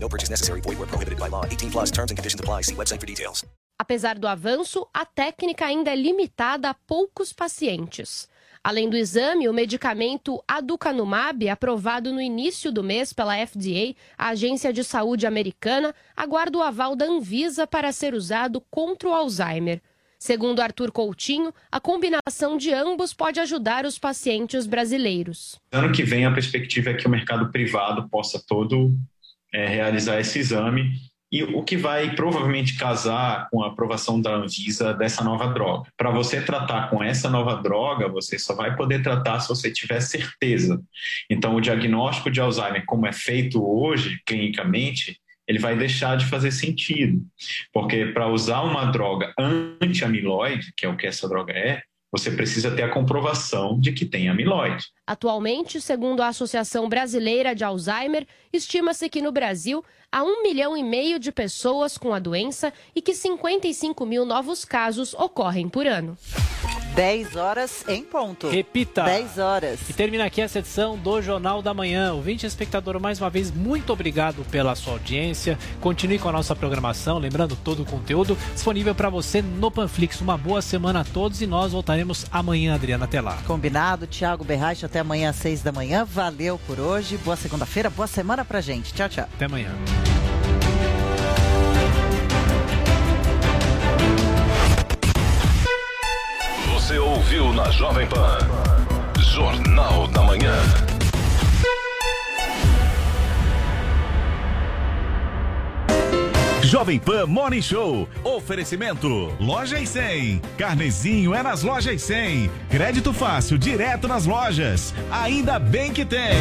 No purchase necessary. Void where prohibited by law. 18 plus terms and conditions apply. See website for details. Apesar do avanço, a técnica ainda é limitada a poucos pacientes. Além do exame, o medicamento Aducanumab, aprovado no início do mês pela FDA, a Agência de Saúde Americana, aguarda o aval da Anvisa para ser usado contra o Alzheimer. Segundo Arthur Coutinho, a combinação de ambos pode ajudar os pacientes brasileiros. Ano que vem, a perspectiva é que o mercado privado possa todo é, realizar esse exame e o que vai provavelmente casar com a aprovação da Anvisa dessa nova droga. Para você tratar com essa nova droga, você só vai poder tratar se você tiver certeza. Então, o diagnóstico de Alzheimer, como é feito hoje, clinicamente, ele vai deixar de fazer sentido. Porque para usar uma droga anti-amiloide, que é o que essa droga é, você precisa ter a comprovação de que tem amiloide. Atualmente, segundo a Associação Brasileira de Alzheimer, estima-se que no Brasil há um milhão e meio de pessoas com a doença e que 55 mil novos casos ocorrem por ano. 10 horas em ponto. Repita. 10 horas. E termina aqui essa edição do Jornal da Manhã. Ouvinte e espectador, mais uma vez, muito obrigado pela sua audiência. Continue com a nossa programação, lembrando todo o conteúdo disponível para você no Panflix. Uma boa semana a todos e nós voltaremos amanhã, Adriana. Até lá. Combinado, Thiago Berraich, até amanhã às 6 da manhã. Valeu por hoje. Boa segunda-feira, boa semana pra gente. Tchau, tchau. Até amanhã. Você ouviu na Jovem Pan. Jornal da Manhã. Jovem Pan Morning Show. Oferecimento. Loja e 100. Carnezinho é nas lojas e 100. Crédito fácil, direto nas lojas. Ainda bem que tem.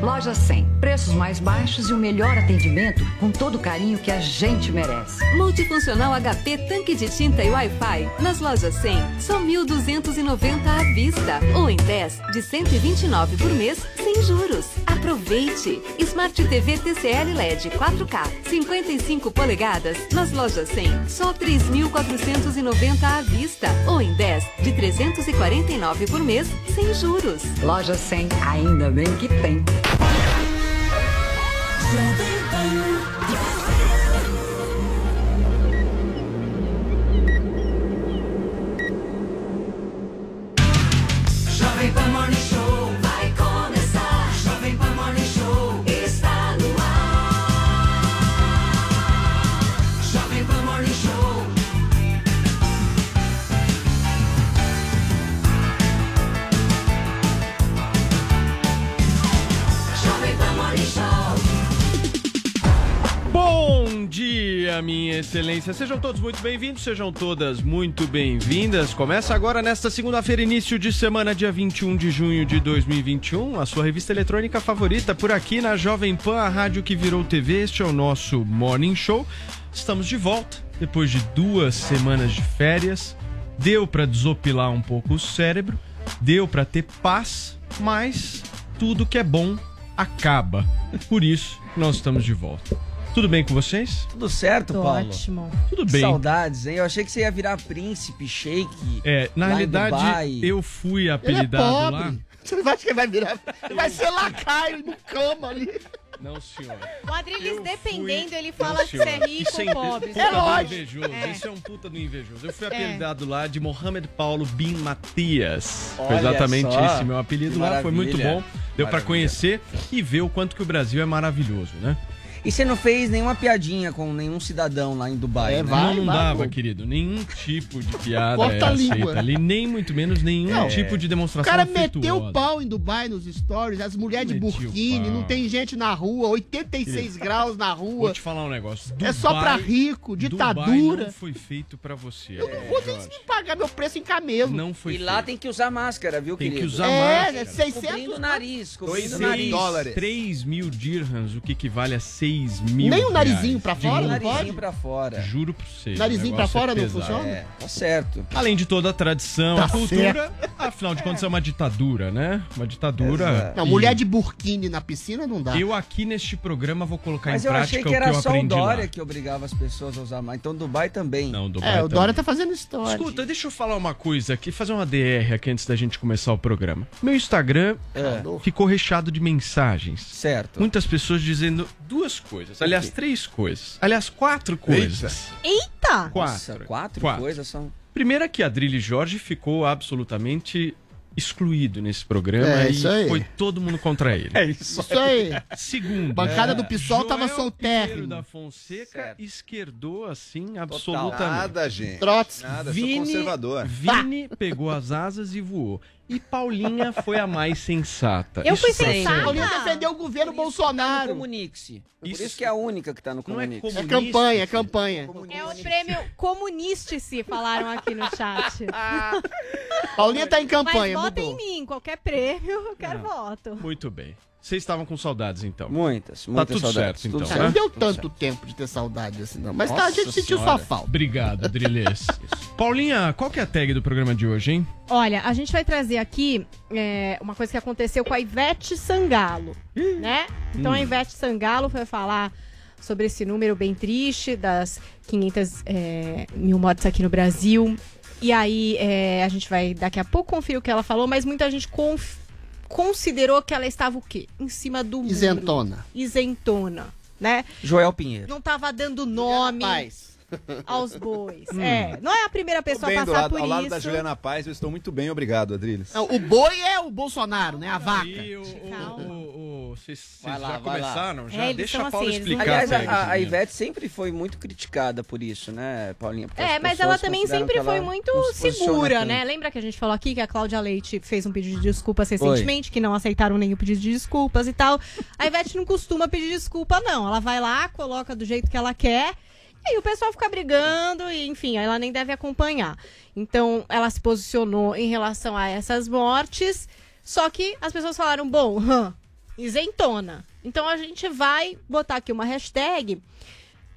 Loja 100. Preços mais baixos e o melhor atendimento com todo o carinho que a gente merece. Multifuncional HP tanque de tinta e Wi-Fi. Nas lojas 100, só 1.290 à vista. Ou em 10 de 129 por mês, sem juros. Aproveite! Smart TV TCL LED 4K 55 polegadas. Nas lojas 100, só 3.490 à vista. Ou em 10 de 349 por mês, sem juros. Loja 100, ainda bem que tem. Excelência. Sejam todos muito bem-vindos, sejam todas muito bem-vindas. Começa agora nesta segunda-feira, início de semana, dia 21 de junho de 2021, a sua revista eletrônica favorita por aqui na Jovem Pan, a rádio que virou TV. Este é o nosso Morning Show. Estamos de volta depois de duas semanas de férias. Deu para desopilar um pouco o cérebro, deu para ter paz, mas tudo que é bom acaba. Por isso, nós estamos de volta. Tudo bem com vocês? Tudo certo, Tô Paulo? ótimo. Tudo bem. Saudades, hein? Eu achei que você ia virar príncipe, shake. É, na lá em realidade, Dubai. eu fui Ele é apelidado lá. pobre. Você não acha que ele vai virar? Ele vai ser lacaio no cama ali. Não, senhor. O Adriles, dependendo, fui- ele fala Não, que você é rico Isso é ou pobre. puta É do lógico. invejoso. É. Isso é um puta do invejoso. Eu fui É. apelidado lá de Mohamed Paulo Bin Matias. Foi Olha exatamente só. esse meu apelido Que lá. Foi muito maravilha. bom. Deu pra Maravilha. conhecer e ver o quanto que o Brasil é maravilhoso, né? E você não fez nenhuma piadinha com nenhum cidadão lá em Dubai, É, né? vai, não, não vai, dava, pô. querido. Nenhum tipo de piada Corta é a aceita língua. ali, nem muito menos nenhum Não. tipo de O demonstração cara meteu afetuosa. o pau em Dubai nos stories, as mulheres de Meteu o burkini, não tem gente na rua, 86 graus na Vou rua. te falar um negócio. É só Dubai- pra rico, Dubai ditadura. não foi feito pra você. Eu não vou nem pagar meu preço em camelo. Não foi E lá feito. tem que usar máscara, viu, Tem que querido? usar É, máscara. é 600 Cobrindo o nariz, cobrindo o nariz. três mil dirhams, o que equivale a 6 mil Nem o narizinho reais. pra fora, Juro não por- pode? pra fora. Juro por você. Narizinho o pra fora é não pesado. funciona? É, tá certo. Além de toda a tradição, Tá a cultura, afinal de contas é uma ditadura, né? Uma ditadura. Não, E mulher de burkini na piscina não dá. Eu aqui neste programa vou colocar Mas em eu prática achei que o que era eu só o aprendi Dória lá. que obrigava as pessoas a usar mais. Então Dubai também. Não, Dubai É, o também. Dória tá fazendo história. Escuta, deixa eu falar uma coisa aqui, fazer uma DR aqui antes da gente começar o programa. Meu Instagram É. ficou recheado de mensagens. Certo. Muitas pessoas dizendo duas coisas. Aliás, três coisas. Aliás, quatro coisas. Eita! Nossa, Quatro. quatro, Quatro. coisas são. Primeira que a Adrilho Jorge ficou absolutamente excluído nesse programa É, e isso aí. foi todo mundo contra ele. É isso aí. Segundo, Bancada é, do PSOL tava Joel. Pinheiro da Fonseca esquerdou assim Nada, absolutamente. gente. Trotsky. Nada, Vini, sou conservador. Vini pegou as asas e voou. E Paulinha foi a mais sensata. Eu fui Isso pra sensata. Paulinha defendeu o governo Bolsonaro. Comunique-se. Por Isso- isso que é a única que tá no Não é. É campanha, é campanha. É o prêmio Comuniste-se, falaram aqui no chat. Paulinha tá em Mas campanha, vota mudou. em mim, qualquer prêmio, eu quero voto. Muito bem. Vocês estavam com saudades então. Muitas, Tá muitas tudo saudades. certo tudo então, né? não deu tanto tempo de ter saudade assim, não. Mas tá, a gente Nossa sentiu Senhora. sua falta. Obrigado, Drilês. Paulinha, qual que é a tag do programa de hoje, hein? Olha, a gente vai trazer aqui é, uma coisa que aconteceu com a Ivete Sangalo, né? Então a Ivete Sangalo foi falar sobre esse número bem triste das 500 é, mil mortes aqui no Brasil. E aí é, a gente vai daqui a pouco conferir o que ela falou, mas muita gente conf- considerou que ela estava o quê? Em cima do muro. Isentona. Isentona, né? Joel Pinheiro. Não tava dando nome Paz. aos bois. É, não é a primeira pessoa bem a passar lado, por ao lado isso. da Juliana Paz, eu estou muito bem, obrigado, Adriles. Não, o boi é o Bolsonaro, né? A vaca. O- Vocês lá, já vai lá. começaram? Já É, deixa a Paula assim, explicar. Aliás, a, a-. Ivete sempre foi muito criticada por isso, né, Paulinha? Porque É, as mas ela também sempre foi ela muito segura, né? Lembra que a gente falou aqui que a Cláudia Leite fez um pedido de desculpas recentemente, que não aceitaram nenhum pedido de desculpas e tal. A Ivete não costuma pedir desculpa, não. Ela vai lá, coloca do jeito que ela quer. E aí o pessoal fica brigando e, enfim, ela nem deve acompanhar. Então, ela se posicionou em relação a essas mortes, só que as pessoas falaram, bom, hã, isentona. Então a gente vai botar aqui uma hashtag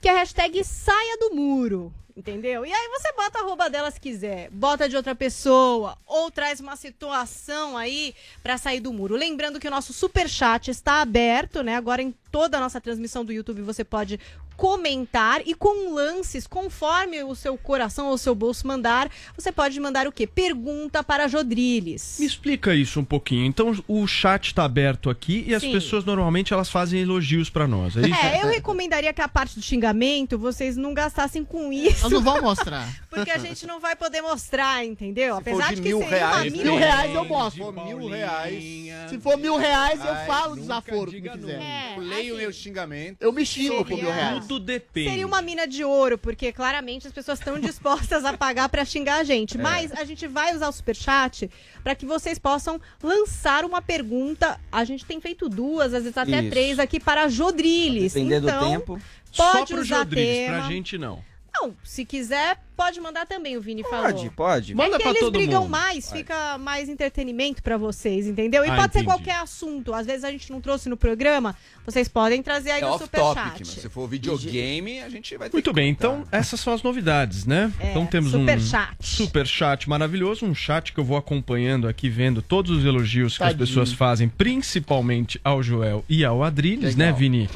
que é a hashtag saia do muro. Entendeu? E aí você bota a roupa dela se quiser, bota de outra pessoa, ou traz uma situação aí pra sair do muro. Lembrando que o nosso super chat está aberto, né? Agora em toda a nossa transmissão do YouTube você pode comentar e com lances, conforme o seu coração ou o seu bolso mandar, você pode mandar o quê? Pergunta para Jodriles. Me explica isso um pouquinho. Então, o chat tá aberto aqui e as Sim. pessoas normalmente elas fazem elogios pra nós, é isso? É, eu recomendaria que a parte do xingamento vocês não gastassem com isso. Nós não vamos mostrar. Porque a gente não vai poder mostrar, entendeu? Se for Apesar de de, mil que seria reais, uma Mil reais eu mostro. Se for mil reais, Se for mil reais, eu Ai, falo desaforo que quiser. É, leio assim, meu xingamento. Eu me xingo por mil reais. Tudo depende. Seria uma mina de ouro, porque claramente as pessoas estão dispostas a pagar pra xingar a gente. É. Mas a gente vai usar o superchat pra que vocês possam lançar uma pergunta. A gente tem feito duas, às vezes até Isso. três aqui para Jodriles. Depender então, do tempo. Só pode pro usar Jodriles, tema. pra gente não. Não, se quiser, pode mandar também, o Vini falou. Pode, pode. Manda é que pra eles todo brigam mundo. mais, fica mais entretenimento pra vocês, entendeu? E Ah, pode ser entendi. qualquer assunto. Às vezes a gente não trouxe no programa, vocês podem trazer aí É no superchat. mas se for videogame, a gente vai ter Muito que bem, contar. então essas são as novidades, né? É, então temos um superchat. super chat maravilhoso, um chat que eu vou acompanhando aqui, vendo todos os elogios que Tadinho. as pessoas fazem, principalmente ao Joel e ao Adriles, né, Legal. Vini?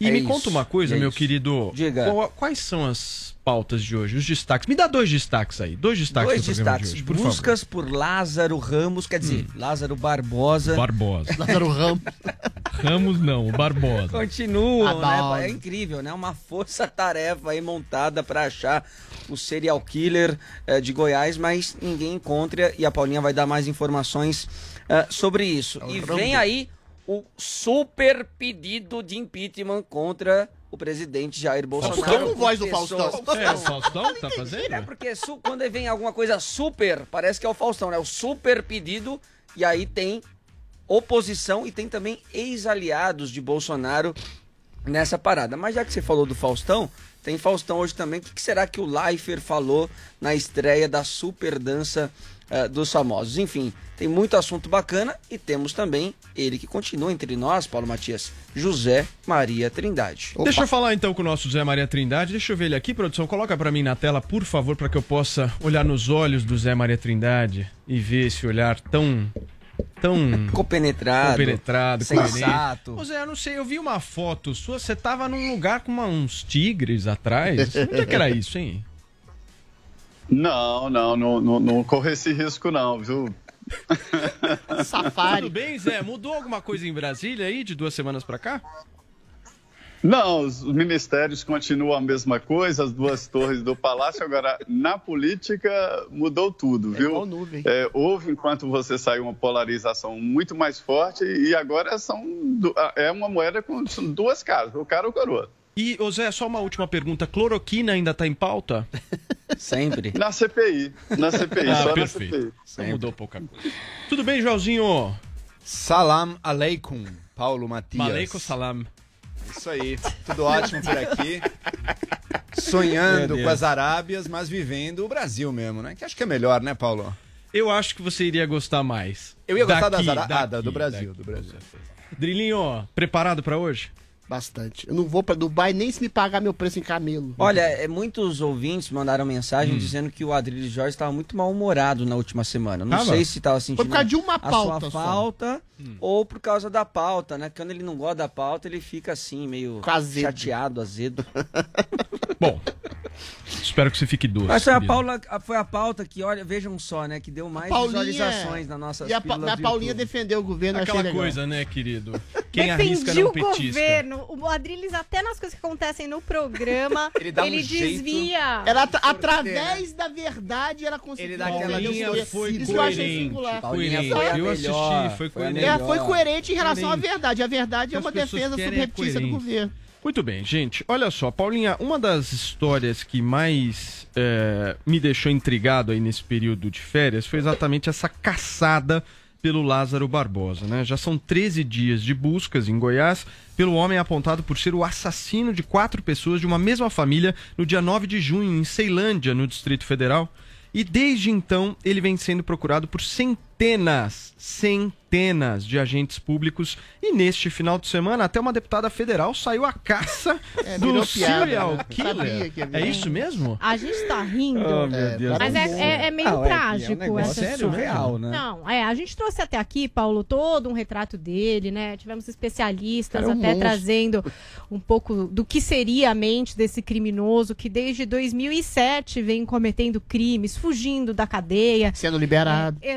E É me isso, conta uma coisa, é meu isso. querido. Diga. Qual- quais são as pautas de hoje, os destaques? Me dá dois destaques aí, dois destaques Dois do destaques. de hoje, por Buscas por Lázaro Ramos, quer dizer, Lázaro Barbosa. favor. Barbosa. Lázaro Ramos. Ramos não, o Barbosa. Continuam, Adoro. né? É incrível, né? Uma força-tarefa aí montada pra achar o serial killer eh, de Goiás, mas ninguém encontra e a Paulinha vai dar mais informações eh, sobre isso. E Rambo. vem aí o super pedido de impeachment contra o presidente Jair Bolsonaro. Que com voz do Faustão? É, o Faustão tá fazendo? É porque su- quando vem alguma coisa super, parece que é o Faustão, né? O super pedido, e aí tem oposição e tem também ex-aliados de Bolsonaro nessa parada. Mas já que você falou do Faustão, tem Faustão hoje também. O que, que será que o Leifert falou na estreia da super dança eh, dos famosos. Enfim, tem muito assunto bacana e temos também ele que continua entre nós, Paulo Matias, José Maria Trindade. Deixa eu falar então com o nosso Zé Maria Trindade. Deixa eu ver ele aqui, produção. Coloca pra mim na tela, por favor, para que eu possa olhar nos olhos do Zé Maria Trindade e ver esse olhar tão. tão. Compenetrado, compenetrado, sensato. Ô Zé, eu não sei, eu vi uma foto sua, você tava num lugar com uma- uns tigres atrás. Onde é que era isso, hein? Não, não, não, não, não corre esse risco não, viu? Tudo bem, Zé? Mudou alguma coisa em Brasília aí de duas semanas pra cá? Não, os ministérios continuam a mesma coisa, as duas torres do palácio. Agora, na política, mudou tudo, viu? igual nuvem. É, houve, enquanto você saiu, uma polarização muito mais forte e agora são é uma moeda com duas caras, o cara ou coroa. E, ô Zé, só uma última pergunta. Cloroquina ainda tá em pauta? Sempre. Na CPI, na CPI, Ah, só na perfeito. CPI. Então mudou pouca coisa. Tudo bem, Joãozinho? Salam aleikum, Paulo Matias. Maleico salam. Isso aí, tudo ótimo por aqui. Sonhando com as Arábias, mas vivendo o Brasil mesmo, né? Que acho que é melhor, né, Paulo? Eu acho que você iria gostar mais. Eu ia gostar Daqui, das Arábias. Ah, do Brasil, daqui. do Brasil. Drilinho, preparado pra hoje? Bastante. Eu não vou pra Dubai nem se me pagar meu preço em camelo. Olha, é, muitos ouvintes mandaram mensagem Hum. dizendo que o Adrilho Jorge estava muito mal-humorado na última semana. Não Tava? sei se estava sentindo Foi por causa de uma a pauta sua só. falta ou por causa da pauta, né? Quando ele não gosta da pauta, ele fica assim, meio azedo. chateado, azedo. Bom, espero que você fique doce. Mas foi a. Paula, foi a pauta que, olha, vejam só, né? Que deu mais visualizações na nossa E a, a Paulinha defendeu o governo, Aquela legal. coisa, né, querido? Quem arrisca Defendi não o petisca. governo. O Adriles, até nas coisas que acontecem no programa, ele, dá um jeito. desvia. Ela, atra- através da verdade, ela conseguiu. Ele dá aquela Paulinha Isso foi eu achei singular. foi Eu assisti, foi foi coerente. É, foi coerente em relação à verdade. A verdade é uma defesa querem subreptícia do governo. Muito bem, gente. Olha só, Paulinha, uma das histórias que mais é, me deixou intrigado aí nesse período de férias foi exatamente essa caçada pelo Lázaro Barbosa, né? Já são 13 dias de buscas em Goiás pelo homem apontado por ser o assassino de quatro pessoas de uma mesma família no dia 9 de junho, em Ceilândia, no Distrito Federal. E desde então ele vem sendo procurado por centenas, centenas de agentes públicos. E neste final de semana, até uma deputada federal saiu à caça É, do serial né? killer. É isso mesmo? A gente tá rindo. Oh, meu Deus. Mas é, é- é meio Não, é que é um trágico essa sério, real, né? Não, é, a gente trouxe até aqui, Paulo, todo um retrato dele, né? Tivemos especialistas Cara, é um até monstro. trazendo um pouco do que seria a mente desse criminoso que desde 2007 vem cometendo crimes, fugindo da cadeia. Sendo liberado. É,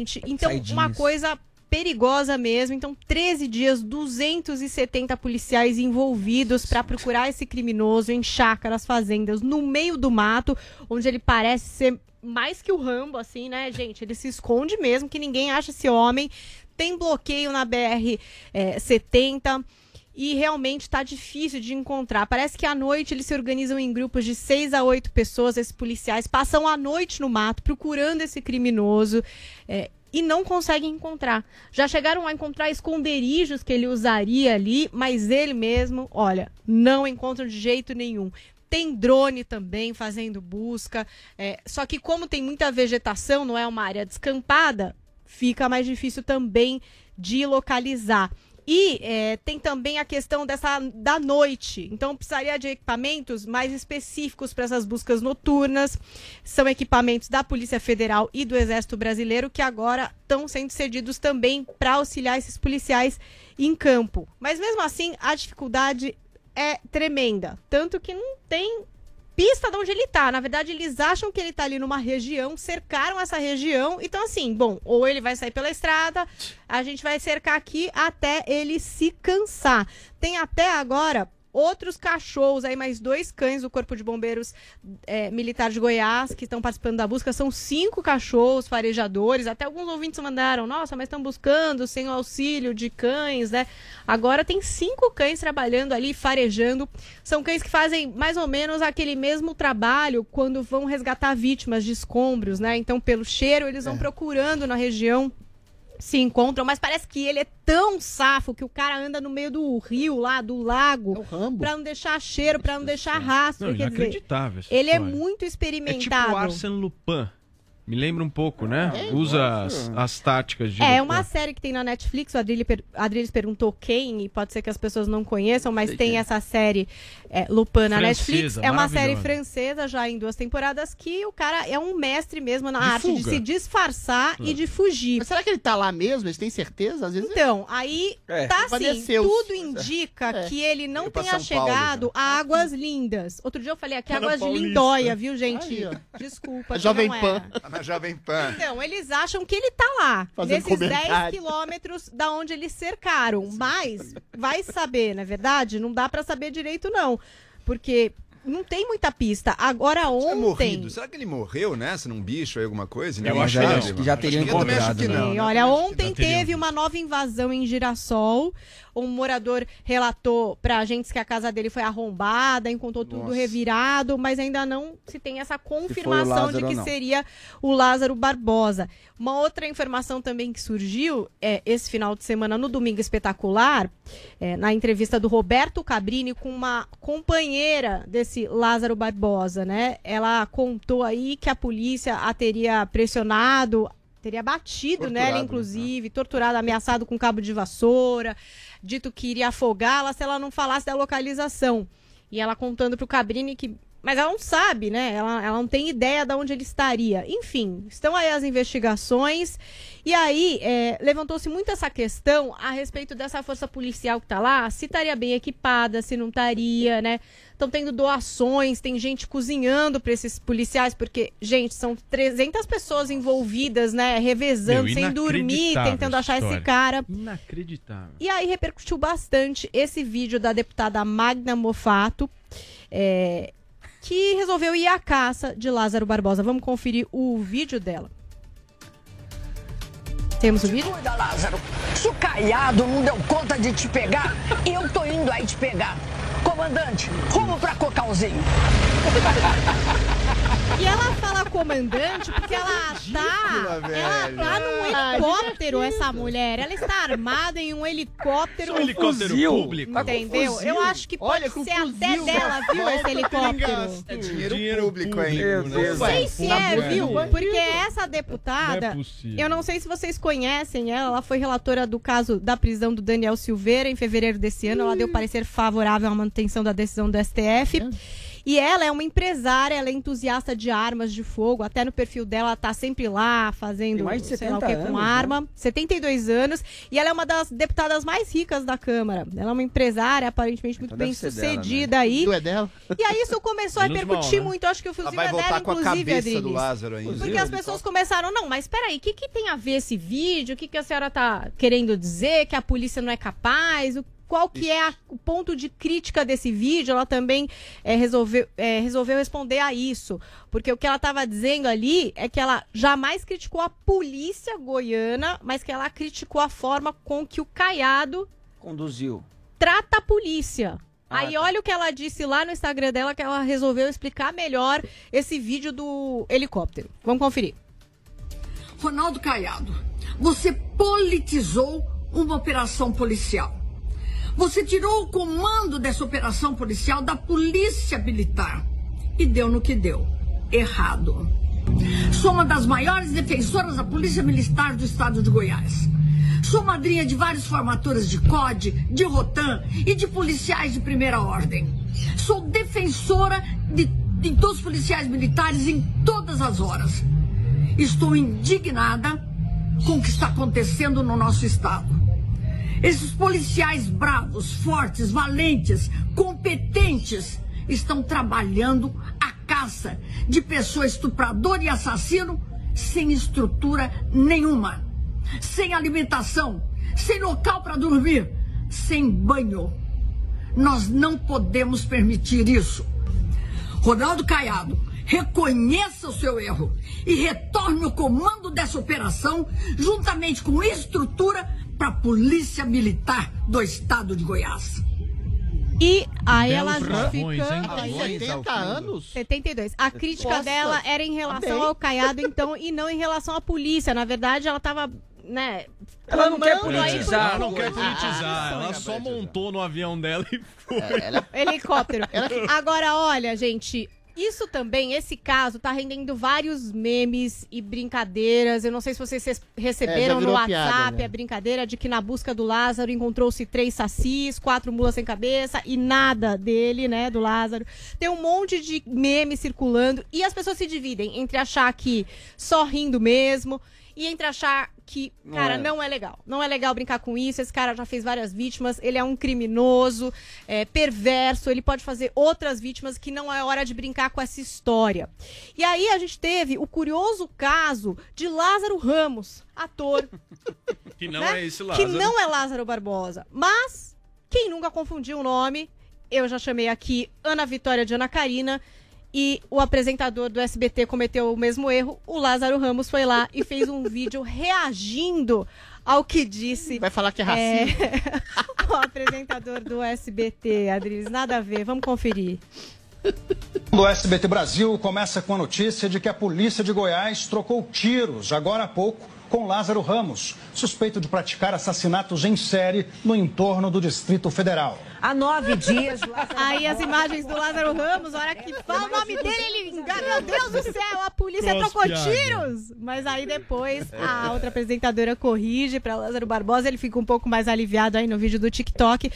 exatamente. Então, uma coisa perigosa mesmo. Então, 13 dias, 270 policiais envolvidos para procurar esse criminoso em chácaras, fazendas, no meio do mato, onde ele parece ser mais que o Rambo, assim, né, gente? Ele se esconde mesmo, que ninguém acha esse homem. Tem bloqueio na BR eh, 70 e realmente está difícil de encontrar. Parece que à noite eles se organizam em grupos de seis a oito pessoas, esses policiais passam a noite no mato procurando esse criminoso é, e não conseguem encontrar. Já chegaram a encontrar esconderijos que ele usaria ali, mas ele mesmo, olha, não encontram de jeito nenhum. Tem drone também fazendo busca. é, só que, como tem muita vegetação, não é uma área descampada, fica mais difícil também de localizar. E é, tem também a questão dessa da noite. Então precisaria de equipamentos mais específicos para essas buscas noturnas. São equipamentos da Polícia Federal e do Exército Brasileiro que agora estão sendo cedidos também para auxiliar esses policiais em campo. Mas mesmo assim, a dificuldade é tremenda. Tanto que não tem pista de onde ele tá. Na verdade, eles acham que ele tá ali numa região, cercaram essa região. Então, assim, bom, ou ele vai sair pela estrada, a gente vai cercar aqui até ele se cansar. Tem até agora outros cachorros, aí mais dois cães do Corpo de Bombeiros é, Militar de Goiás que estão participando da busca. São cinco cachorros farejadores. Até alguns ouvintes mandaram, nossa, mas estão buscando sem o auxílio de cães, né? Agora tem cinco cães trabalhando ali, farejando. São cães que fazem mais ou menos aquele mesmo trabalho quando vão resgatar vítimas de escombros, né? Então, pelo cheiro, eles vão procurando na região se encontram, mas parece que ele é tão safo que o cara anda no meio do rio lá, do lago, pra não deixar cheiro, pra não deixar rastro. Não, quer dizer, inacreditável essa ele é muito É tipo experimentado. o Arsène Lupin. Me lembra um pouco, né? É, Usa as, as táticas de. É Lupin. uma série que tem na Netflix, o Adriles, per... Adriles perguntou quem, e pode ser que as pessoas não conheçam, mas Sei tem quem. essa série é, Lupin na Francesa, Netflix. É uma série francesa, já em duas temporadas, que o cara é um mestre mesmo na De arte de fuga. se disfarçar e de fugir. Mas será que ele tá lá mesmo? Eles têm certeza? Às vezes Então, aí É. tá assim, Padeceu. tudo indica É. que ele não tenha Paulo chegado a Águas Lindas. Outro dia eu falei aqui na Águas de. Lindóia, viu, gente? Aí. Desculpa. Jovem Pan. Tá na Jovem Pan. Então, eles acham que ele tá lá, Fazendo nesses 10 comentário. quilômetros da onde eles cercaram. Mas, vai saber, não é verdade? Não dá pra saber direito, não. Porque não tem muita pista. Agora, É ontem... morrido. Será que ele morreu nessa num bicho aí, alguma coisa? Eu Ninguém acho sabe, que- já teriam Eu acho encontrado, né? não, Sim, né? olha, ontem teve uma nova invasão em Girassol. Um morador relatou pra agentes que a casa dele foi arrombada, encontrou tudo Nossa. revirado, mas ainda não se tem essa confirmação de que seria o Lázaro Barbosa. Uma outra informação também que surgiu é, esse final de semana no Domingo Espetacular, é, na entrevista do Roberto Cabrini com uma companheira desse Lázaro Barbosa, né? Ela contou aí que a polícia a teria pressionado, teria batido Torturado, nela, né? inclusive, torturado, ameaçado com cabo de vassoura, dito que iria afogá-la se ela não falasse da localização. E ela contando pro Cabrini que. Mas ela não sabe, né? Ela, ela não tem ideia de onde ele estaria. Enfim, estão aí as investigações. E aí, é, levantou-se muito essa questão a respeito dessa força policial que tá lá, se estaria bem equipada, se não estaria, né? Estão tendo doações, tem gente cozinhando para esses policiais, porque, gente, são 300 pessoas envolvidas, né? Revezando, Meu, sem dormir, tentando achar esse história. cara. Inacreditável. E aí repercutiu bastante esse vídeo da deputada Magna Mofato, é, que resolveu ir à caça de Lázaro Barbosa. Vamos conferir o vídeo dela. Temos o vídeo? Cuida, Lázaro. Se o Caiado não deu conta de te pegar, eu tô indo aí te pegar. Comandante, rumo pra Cocalzinho. E ela fala comandante porque ela tá, ela tá num helicóptero, essa mulher. Ela está armada em um helicóptero. Um helicóptero fuzil, público. Entendeu? Fuzil. Eu acho que pode Olha, ser até dela, viu, esse helicóptero. É dinheiro, público ainda. Meu Não sei se é, viu? Porque essa deputada, é eu não sei se vocês conhecem ela, ela foi relatora do caso da prisão do Daniel Silveira em fevereiro desse ano. Ela deu parecer favorável à manutenção da decisão do STF. E ela é uma empresária, ela é entusiasta de armas de fogo. Até no perfil dela, ela tá sempre lá fazendo Tem mais de sei lá o 70 que com anos, né? arma. 72 anos. E ela é uma das deputadas mais ricas da Câmara. Ela é uma empresária, aparentemente muito Então bem ser dela, sucedida aí. Tu é dela? E aí isso começou a repercutir mal, né? muito. Eu acho que o vai é dela, com a inclusive, cabeça do Adriles. Porque as pessoas começaram, não, mas peraí, o que, que tem a ver esse vídeo? O que, que a senhora tá querendo dizer? Que a polícia não é capaz? O- qual que é a- o ponto de crítica desse vídeo? Ela também é, resolveu, é, resolveu responder a isso. Porque o que ela estava dizendo ali é que ela jamais criticou a polícia goiana, mas que ela criticou a forma com que o Caiado Conduziu. trata a polícia. Ah, Aí tá. olha o que ela disse lá no Instagram dela, que ela resolveu explicar melhor esse vídeo do helicóptero. Vamos conferir. Ronaldo Caiado, você politizou uma operação policial. Você tirou o comando dessa operação policial da polícia militar. E deu no que deu. Errado. Sou uma das maiores defensoras da Polícia Militar do Estado de Goiás. Sou madrinha de várias formaturas de COD, de ROTAN e de policiais de primeira ordem. Sou defensora de, de dos policiais militares em todas as horas. Estou indignada com o que está acontecendo no nosso Estado. Esses policiais bravos, fortes, valentes, competentes estão trabalhando a caça de pessoa estuprador e assassino sem estrutura nenhuma, sem alimentação, sem local para dormir, sem banho. Nós não podemos permitir isso. Ronaldo Caiado, reconheça o seu erro e retorne o comando dessa operação juntamente com estrutura para a Polícia Militar do Estado de Goiás. E aí Belos ela? Ela tem 70 anos? 72. A crítica Nossa, dela era em relação bem. ao Caiado, então, e não em relação à polícia. Na verdade, ela tava, né. Ela não quer politizar, Ela não quer Ah, politizar, ela só montou no avião dela e foi. Helicóptero. Agora, olha, gente, Isso também, esse caso, tá rendendo vários memes e brincadeiras. Eu não sei se vocês É, receberam já no WhatsApp piada, né? a brincadeira de que na busca do Lázaro encontrou-se três sacis, quatro mulas sem cabeça e nada dele, né, do Lázaro. Tem um monte de memes circulando e as pessoas se dividem entre achar que só rindo mesmo e entre achar que, Não cara, é. não é legal. Não é legal brincar com isso. Esse cara já fez várias vítimas. Ele é um criminoso, é, perverso. Ele pode fazer outras vítimas que não é hora de brincar com essa história. E aí a gente teve o curioso caso de Lázaro Ramos, ator. Que não né? é esse Que Lázaro. não é Lázaro Barbosa. Mas, quem nunca confundiu o nome, eu já chamei aqui Ana Vitória de Ana Karina. E o apresentador do SBT cometeu o mesmo erro. O Lázaro Ramos foi lá e fez um vídeo reagindo ao que disse. Vai falar que é racismo? o apresentador do SBT, Adriles. Nada a ver, vamos conferir. Do SBT Brasil começa com a notícia de que a polícia de Goiás trocou tiros agora há pouco com Lázaro Ramos, suspeito de praticar assassinatos em série no entorno do Distrito Federal. Há nove dias. Aí as imagens do Lázaro Ramos, a hora que fala o nome dele, ele. Meu Deus do céu, a polícia trocou piada. tiros. Mas aí depois a outra apresentadora corrige para Lázaro Barbosa, ele fica um pouco mais aliviado aí no vídeo do TikTok.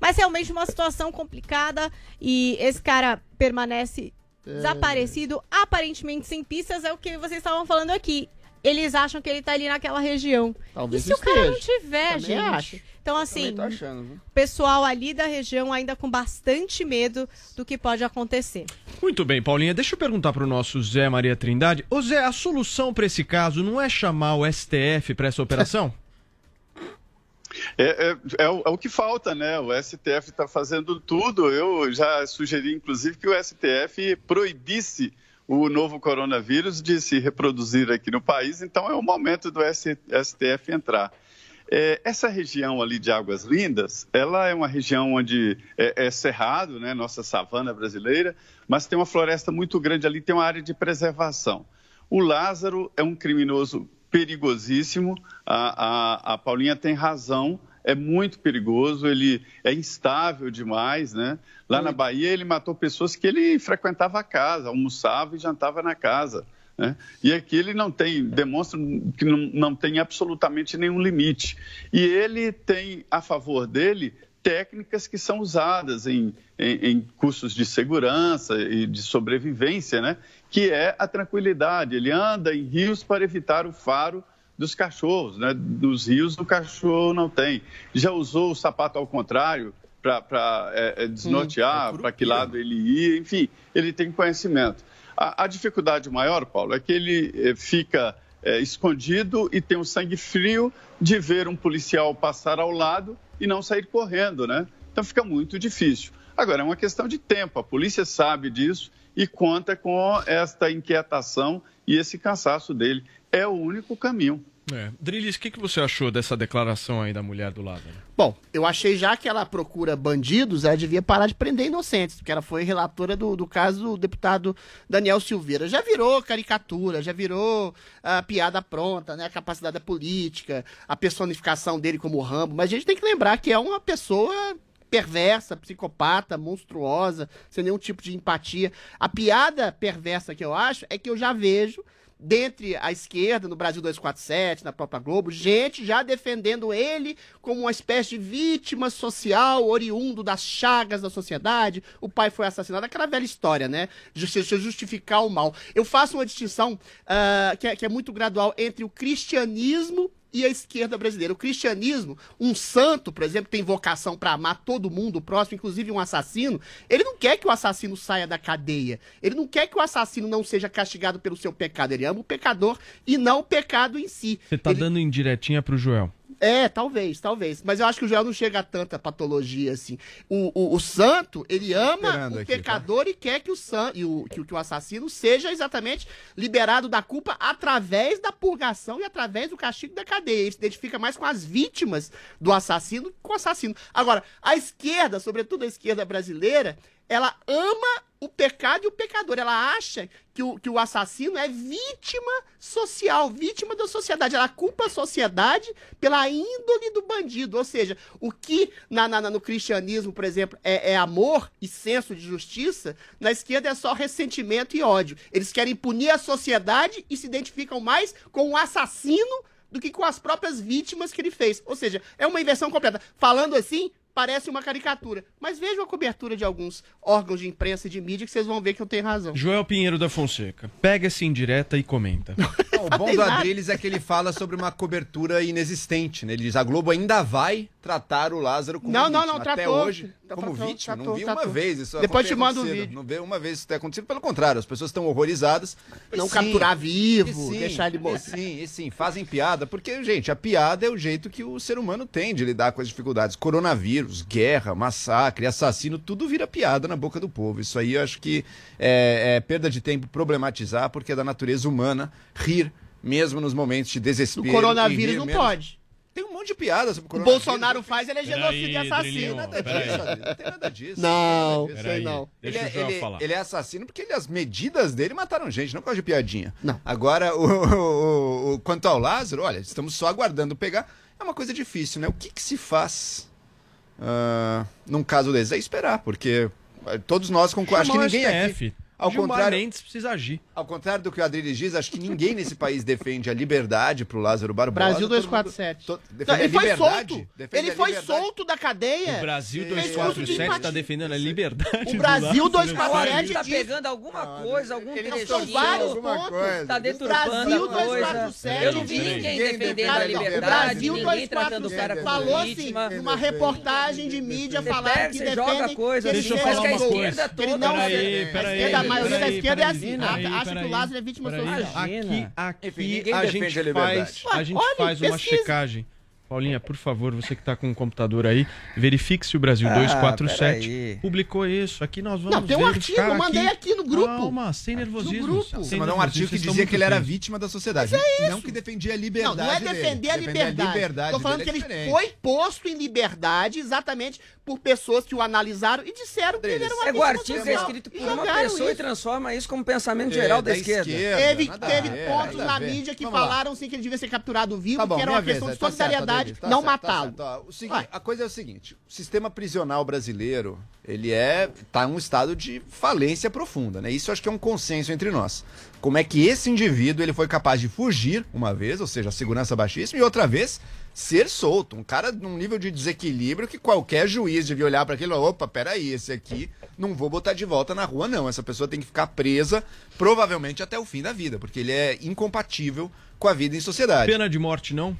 Mas realmente uma situação complicada e esse cara permanece desaparecido, aparentemente sem pistas, é o que vocês estavam falando aqui. Eles acham que ele tá ali naquela região. Talvez e se o cara não esteja. tiver, Também gente? acho. Então, assim, Também tô achando, viu? pessoal ali da região ainda com bastante medo do que pode acontecer. Muito bem, Paulinha. Deixa eu perguntar pro nosso Zé Maria Trindade. Ô Zé, a solução para esse caso não é chamar o STF para essa operação? É, é- é o, é o que falta, né? O STF está fazendo tudo. Eu já sugeri, inclusive, que o STF proibisse o novo coronavírus de se reproduzir aqui no país. Então, é o momento do STF entrar. É, essa região ali de Águas Lindas, ela é uma região onde é, é cerrado, né? Nossa savana brasileira, mas tem uma floresta muito grande ali, tem uma área de preservação. O Lázaro é um criminoso perigosíssimo. A, a, a Paulinha tem razão. É muito perigoso, ele é instável demais, né? Lá na Bahia ele matou pessoas que ele frequentava a casa, almoçava e jantava na casa. Né? E aqui ele não tem, demonstra que não, não tem absolutamente nenhum limite. E ele tem a favor dele técnicas que são usadas em, em, em cursos de segurança e de sobrevivência, né? que é a tranquilidade. Ele anda em rios para evitar o faro dos cachorros, né? Dos rios o cachorro não tem. Já usou o sapato ao contrário para é, é, desnortear, para que lado ele ia, enfim, ele tem conhecimento. A, a dificuldade maior, Paulo, é que ele eh, fica eh, escondido e tem o sangue frio de ver um policial passar ao lado e não sair correndo, né? Então fica muito difícil. Agora, é uma questão de tempo, a polícia sabe disso e conta com esta inquietação e esse cansaço dele. É o único caminho. É. Drilis, o que, que você achou dessa declaração aí da mulher do Lázaro? Bom, eu achei já que ela procura bandidos, ela devia parar de prender inocentes, porque ela foi relatora do, do caso do deputado Daniel Silveira. Já virou caricatura, já virou ah, piada pronta, né? A capacidade da política, a personificação dele como Rambo. Mas a gente tem que lembrar que é uma pessoa perversa, psicopata, monstruosa, sem nenhum tipo de empatia. A piada perversa que eu acho é que eu já vejo dentre a esquerda, no Brasil 247, na própria Globo, gente já defendendo ele como uma espécie de vítima social, oriundo das chagas da sociedade. O pai foi assassinado, aquela velha história, né? Justificar o mal. Eu faço uma distinção ah, que, é, que é muito gradual entre o cristianismo e a esquerda brasileira. O cristianismo, um santo, por exemplo, tem vocação para amar todo mundo, o próximo, inclusive um assassino, ele não quer que o assassino saia da cadeia. Ele não quer que o assassino não seja castigado pelo seu pecado. Ele ama o pecador e não o pecado em si. Você tá dando indiretinha pro Joel. É, talvez, talvez. Mas eu acho que o Joel não chega a tanta patologia assim. O, o, o santo, ele ama o aqui, tá? pecador e quer que o, san, e o, que, o- que o assassino seja exatamente liberado da culpa através da purgação e através do castigo da cadeia. Ele se identifica mais com as vítimas do assassino que com o assassino. Agora, a esquerda, sobretudo a esquerda brasileira, ela ama o pecado e o pecador. Ela acha que o, que o assassino é vítima social, vítima da sociedade. Ela culpa a sociedade pela índole do bandido. Ou seja, o que na, na- no cristianismo, por exemplo, é, é amor e senso de justiça, na esquerda é só ressentimento e ódio. Eles querem punir a sociedade e se identificam mais com o assassino do que com as próprias vítimas que ele fez. Ou seja, é uma inversão completa. Falando assim, parece uma caricatura. Mas vejam a cobertura de alguns órgãos de imprensa e de mídia que vocês vão ver que eu tenho razão. Joel Pinheiro da Fonseca, pega essa indireta e comenta. O bom do Adriles é que ele fala sobre uma cobertura inexistente, né? Ele diz, a Globo ainda vai tratar o Lázaro como Não, não, vítima. não, Até tratou. hoje, Tá como tratou, vítima, não tratou, vi uma tratou. vez isso Depois te mando o acontecido. vídeo. Não vê uma vez isso ter acontecido, pelo contrário, as pessoas estão horrorizadas. Não E capturar vivo, e sim, deixar ele e morrer. sim, e sim, fazem piada, porque, gente, a piada é o jeito que o ser humano tem de lidar com as dificuldades. Coronavírus, guerra, massacre, assassino, tudo vira piada na boca do povo. Isso aí eu acho que é, é perda de tempo problematizar, porque é da natureza humana rir, mesmo nos momentos de O desespero. coronavírus e rir não menos- pode. Tem um monte de piada sobre o O coronavírus. Bolsonaro faz, ele é genocídio e assassino. Nada disso. Não tem nada disso. Não, Peraí. sei não. Deixa ele, o é, ele- falar. ele é assassino porque ele- as medidas dele mataram gente, não por causa de piadinha. Não. Agora, o, o- o- quanto ao Lázaro, olha, estamos só aguardando pegar. É uma coisa difícil, né? O que, que se faz ah, num caso desse? É esperar, porque ah, todos nós concordamos. Acho que ninguém STF. aqui. Ao Gilmar contrário, Mendes precisa agir. ao contrário do que o Adriles diz, acho que ninguém nesse país defende a liberdade pro Lázaro Barbosa. Brasil Todo mundo- 247. to- Não, defende ele a foi liberdade, solto. defende Ele a foi solto da cadeia. O Brasil Fez curso de 247 está empatia. defendendo a liberdade. O Brasil do Lázaro. 247 tá diz- pegando alguma coisa, algum trechinho. vários alguma pontos. coisa. Tá deturpando Brasil a coisa. 247. Eu não vi ninguém defendendo a defende a liberdade, O Brasil ninguém tratando o cara 247 como falou assim, numa reportagem de mídia, falar que você joga coisa, Deixa eu seja falar uma coisa. Não Peraí, peraí, maioria da esquerda é assim, acha que o Lázaro é vítima social. Aqui, aqui a gente faz, a gente Olha, faz uma checagem. Paulinha, por favor, você que está com o computador aí, verifique se o Brasil Ah, 247 peraí. publicou isso. Aqui nós vamos Não, tem um artigo, eu mandei aqui no grupo. Calma, sem nervosismo. No grupo. sem Você mandou um artigo que dizia que ele era vítima da sociedade. Mas é Não que defendia a liberdade. Não, não é dele. defender a liberdade. liberdade Tô falando dele que é ele diferente. foi posto em liberdade exatamente por pessoas que o analisaram e disseram que ele era uma É o vítima artigo que é escrito E por uma pessoa e isso. transforma isso como pensamento É, geral da, da esquerda. esquerda. Teve, teve pontos na mídia que falaram sim que ele devia ser capturado vivo, Tá que era uma questão de tá solidariedade, Tá não tá matá-lo. o seguinte, Vai. a coisa é o seguinte, o sistema prisional brasileiro, ele é tá em um estado de falência profunda, né? Isso eu acho que é um consenso entre nós. Como é que esse indivíduo ele foi capaz de fugir uma vez, ou seja, a segurança baixíssima, e outra vez ser solto, um cara num nível de desequilíbrio que qualquer juiz devia olhar para aquilo, e falar, opa, peraí, esse aqui não vou botar de volta na rua não, essa pessoa tem que ficar presa provavelmente até o fim da vida, porque ele é incompatível com a vida em sociedade. Pena de morte, não?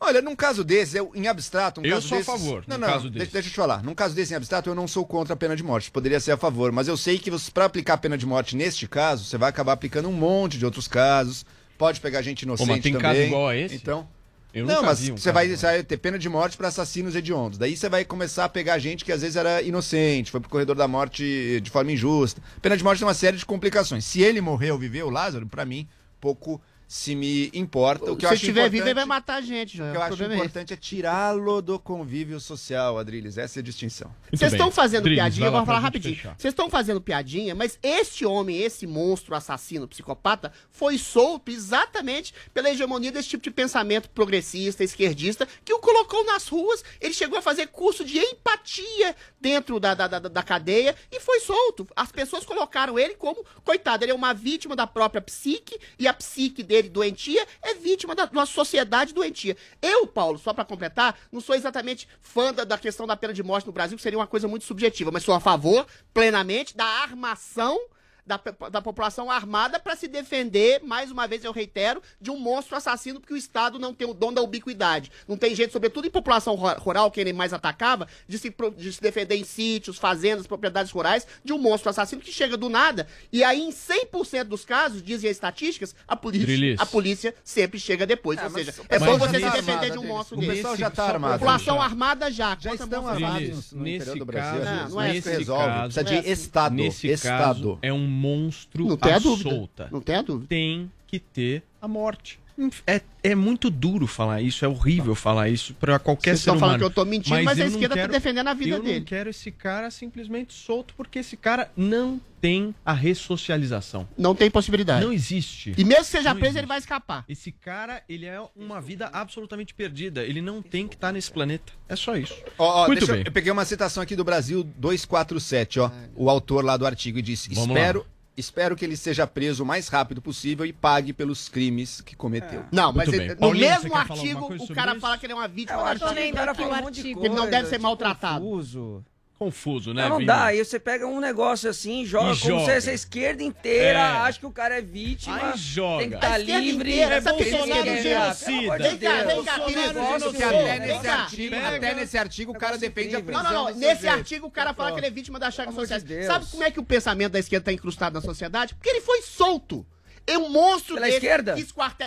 Olha, num caso desse, eu, em abstrato, um Eu caso sou a desses- favor, Não, não, caso deixa, desse. deixa eu te falar. Num caso desse em abstrato, eu não sou contra a pena de morte. Poderia ser a favor, mas eu sei que para aplicar a pena de morte neste caso, você vai acabar aplicando um monte de outros casos. Pode pegar gente Pô, inocente mas tem também. caso igual a esse? Então, Eu não, mas um você vai, você vai ter pena de morte para assassinos hediondos. Daí você vai começar a pegar gente que às vezes era inocente, foi pro corredor da morte de forma injusta. Pena de morte tem uma série de complicações. Se ele viver, o Lázaro, para mim, pouco se me importa. O que eu Se acho estiver vivo, ele vai importante- matar a gente, o que eu O acho é importante é tirá-lo do convívio social, Adriles. Essa é a distinção. Vocês estão fazendo Drilis, piadinha, lá vamos falar rapidinho. Vocês estão fazendo piadinha, mas este homem, esse monstro assassino, psicopata, foi solto exatamente pela hegemonia desse tipo de pensamento progressista, esquerdista, que o colocou nas ruas. Ele chegou a fazer curso de empatia dentro da, da, da, da cadeia e foi solto. As pessoas colocaram ele como, coitado, ele é uma vítima da própria psique e a psique dele doentia é vítima da nossa sociedade doentia. Eu, Paulo, só pra completar, não sou exatamente fã da, da questão da pena de morte no Brasil, que seria uma coisa muito subjetiva, mas sou a favor, plenamente, da armação da, da população armada pra se defender, mais uma vez eu reitero, de um monstro assassino, porque o Estado não tem o dom da ubiquidade. Não tem jeito, sobretudo em população ru- rural, que ele mais atacava, de se, de se defender em sítios, fazendas, propriedades rurais, de um monstro assassino que chega do nada. E aí, em 100% dos casos, dizem as estatísticas, a polícia, Drilis. a polícia sempre chega depois. Ah, Ou seja, o é bom você tá se defender armado, de um monstro O desse. pessoal já tá pra armado. População fechar. armada já. Já estão armados no, no Nesse interior do caso- Brasil. Não, não é isso nesse resolve. caso- Precisa é de assim. Estado. Nesse Estado. caso, é um monstro não tem à solta. Não tem a dúvida. Tem que ter a morte. É, é muito duro falar isso, é horrível falar isso para qualquer Vocês ser humano. falando que eu tô mentindo, mas, mas a esquerda tá quero, tá defendendo a vida eu dele. Eu não quero esse cara simplesmente solto, porque esse cara não tem a ressocialização. Não tem possibilidade. Não existe. E mesmo que seja não preso, existe. ele vai escapar. Esse cara, ele é uma vida absolutamente perdida. Ele não tem que estar tá nesse planeta. É só isso. Oh, oh, Muito bem. Eu, eu, peguei uma citação aqui do Brasil 247, ó. O autor lá do artigo diz: Vamos Espero. Lá Espero que ele seja preso o mais rápido possível e pague pelos crimes que cometeu. É. Não, mas ele, no mesmo artigo o cara isso? fala que ele é uma vítima da justiça. Ele não deve ser maltratado. Confuso. Confuso, né? Não, não dá. Aí você pega um negócio assim, joga E como se a esquerda inteira, É. acha que o cara é vítima. Aí joga. Tem que tá estar livre. É Bolsonaro eles genocida. Vem cá, vem cá. Que negócio que até Vem nesse, cá. artigo, Pega. até nesse artigo o tá cara defende a prisão. Não, não, não. Nesse artigo o cara fala que ele é vítima da chave social Sabe como é que o pensamento da esquerda está incrustado na sociedade? Porque ele foi solto. É um monstro Pela desse, esquerda?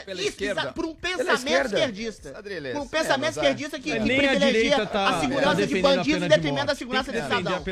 Pela esquerda. É por um pensamento esquerdista. Por um é, pensamento é. esquerdista que, que privilegia a, segurança de bandidos em detrimento da segurança do cidadão.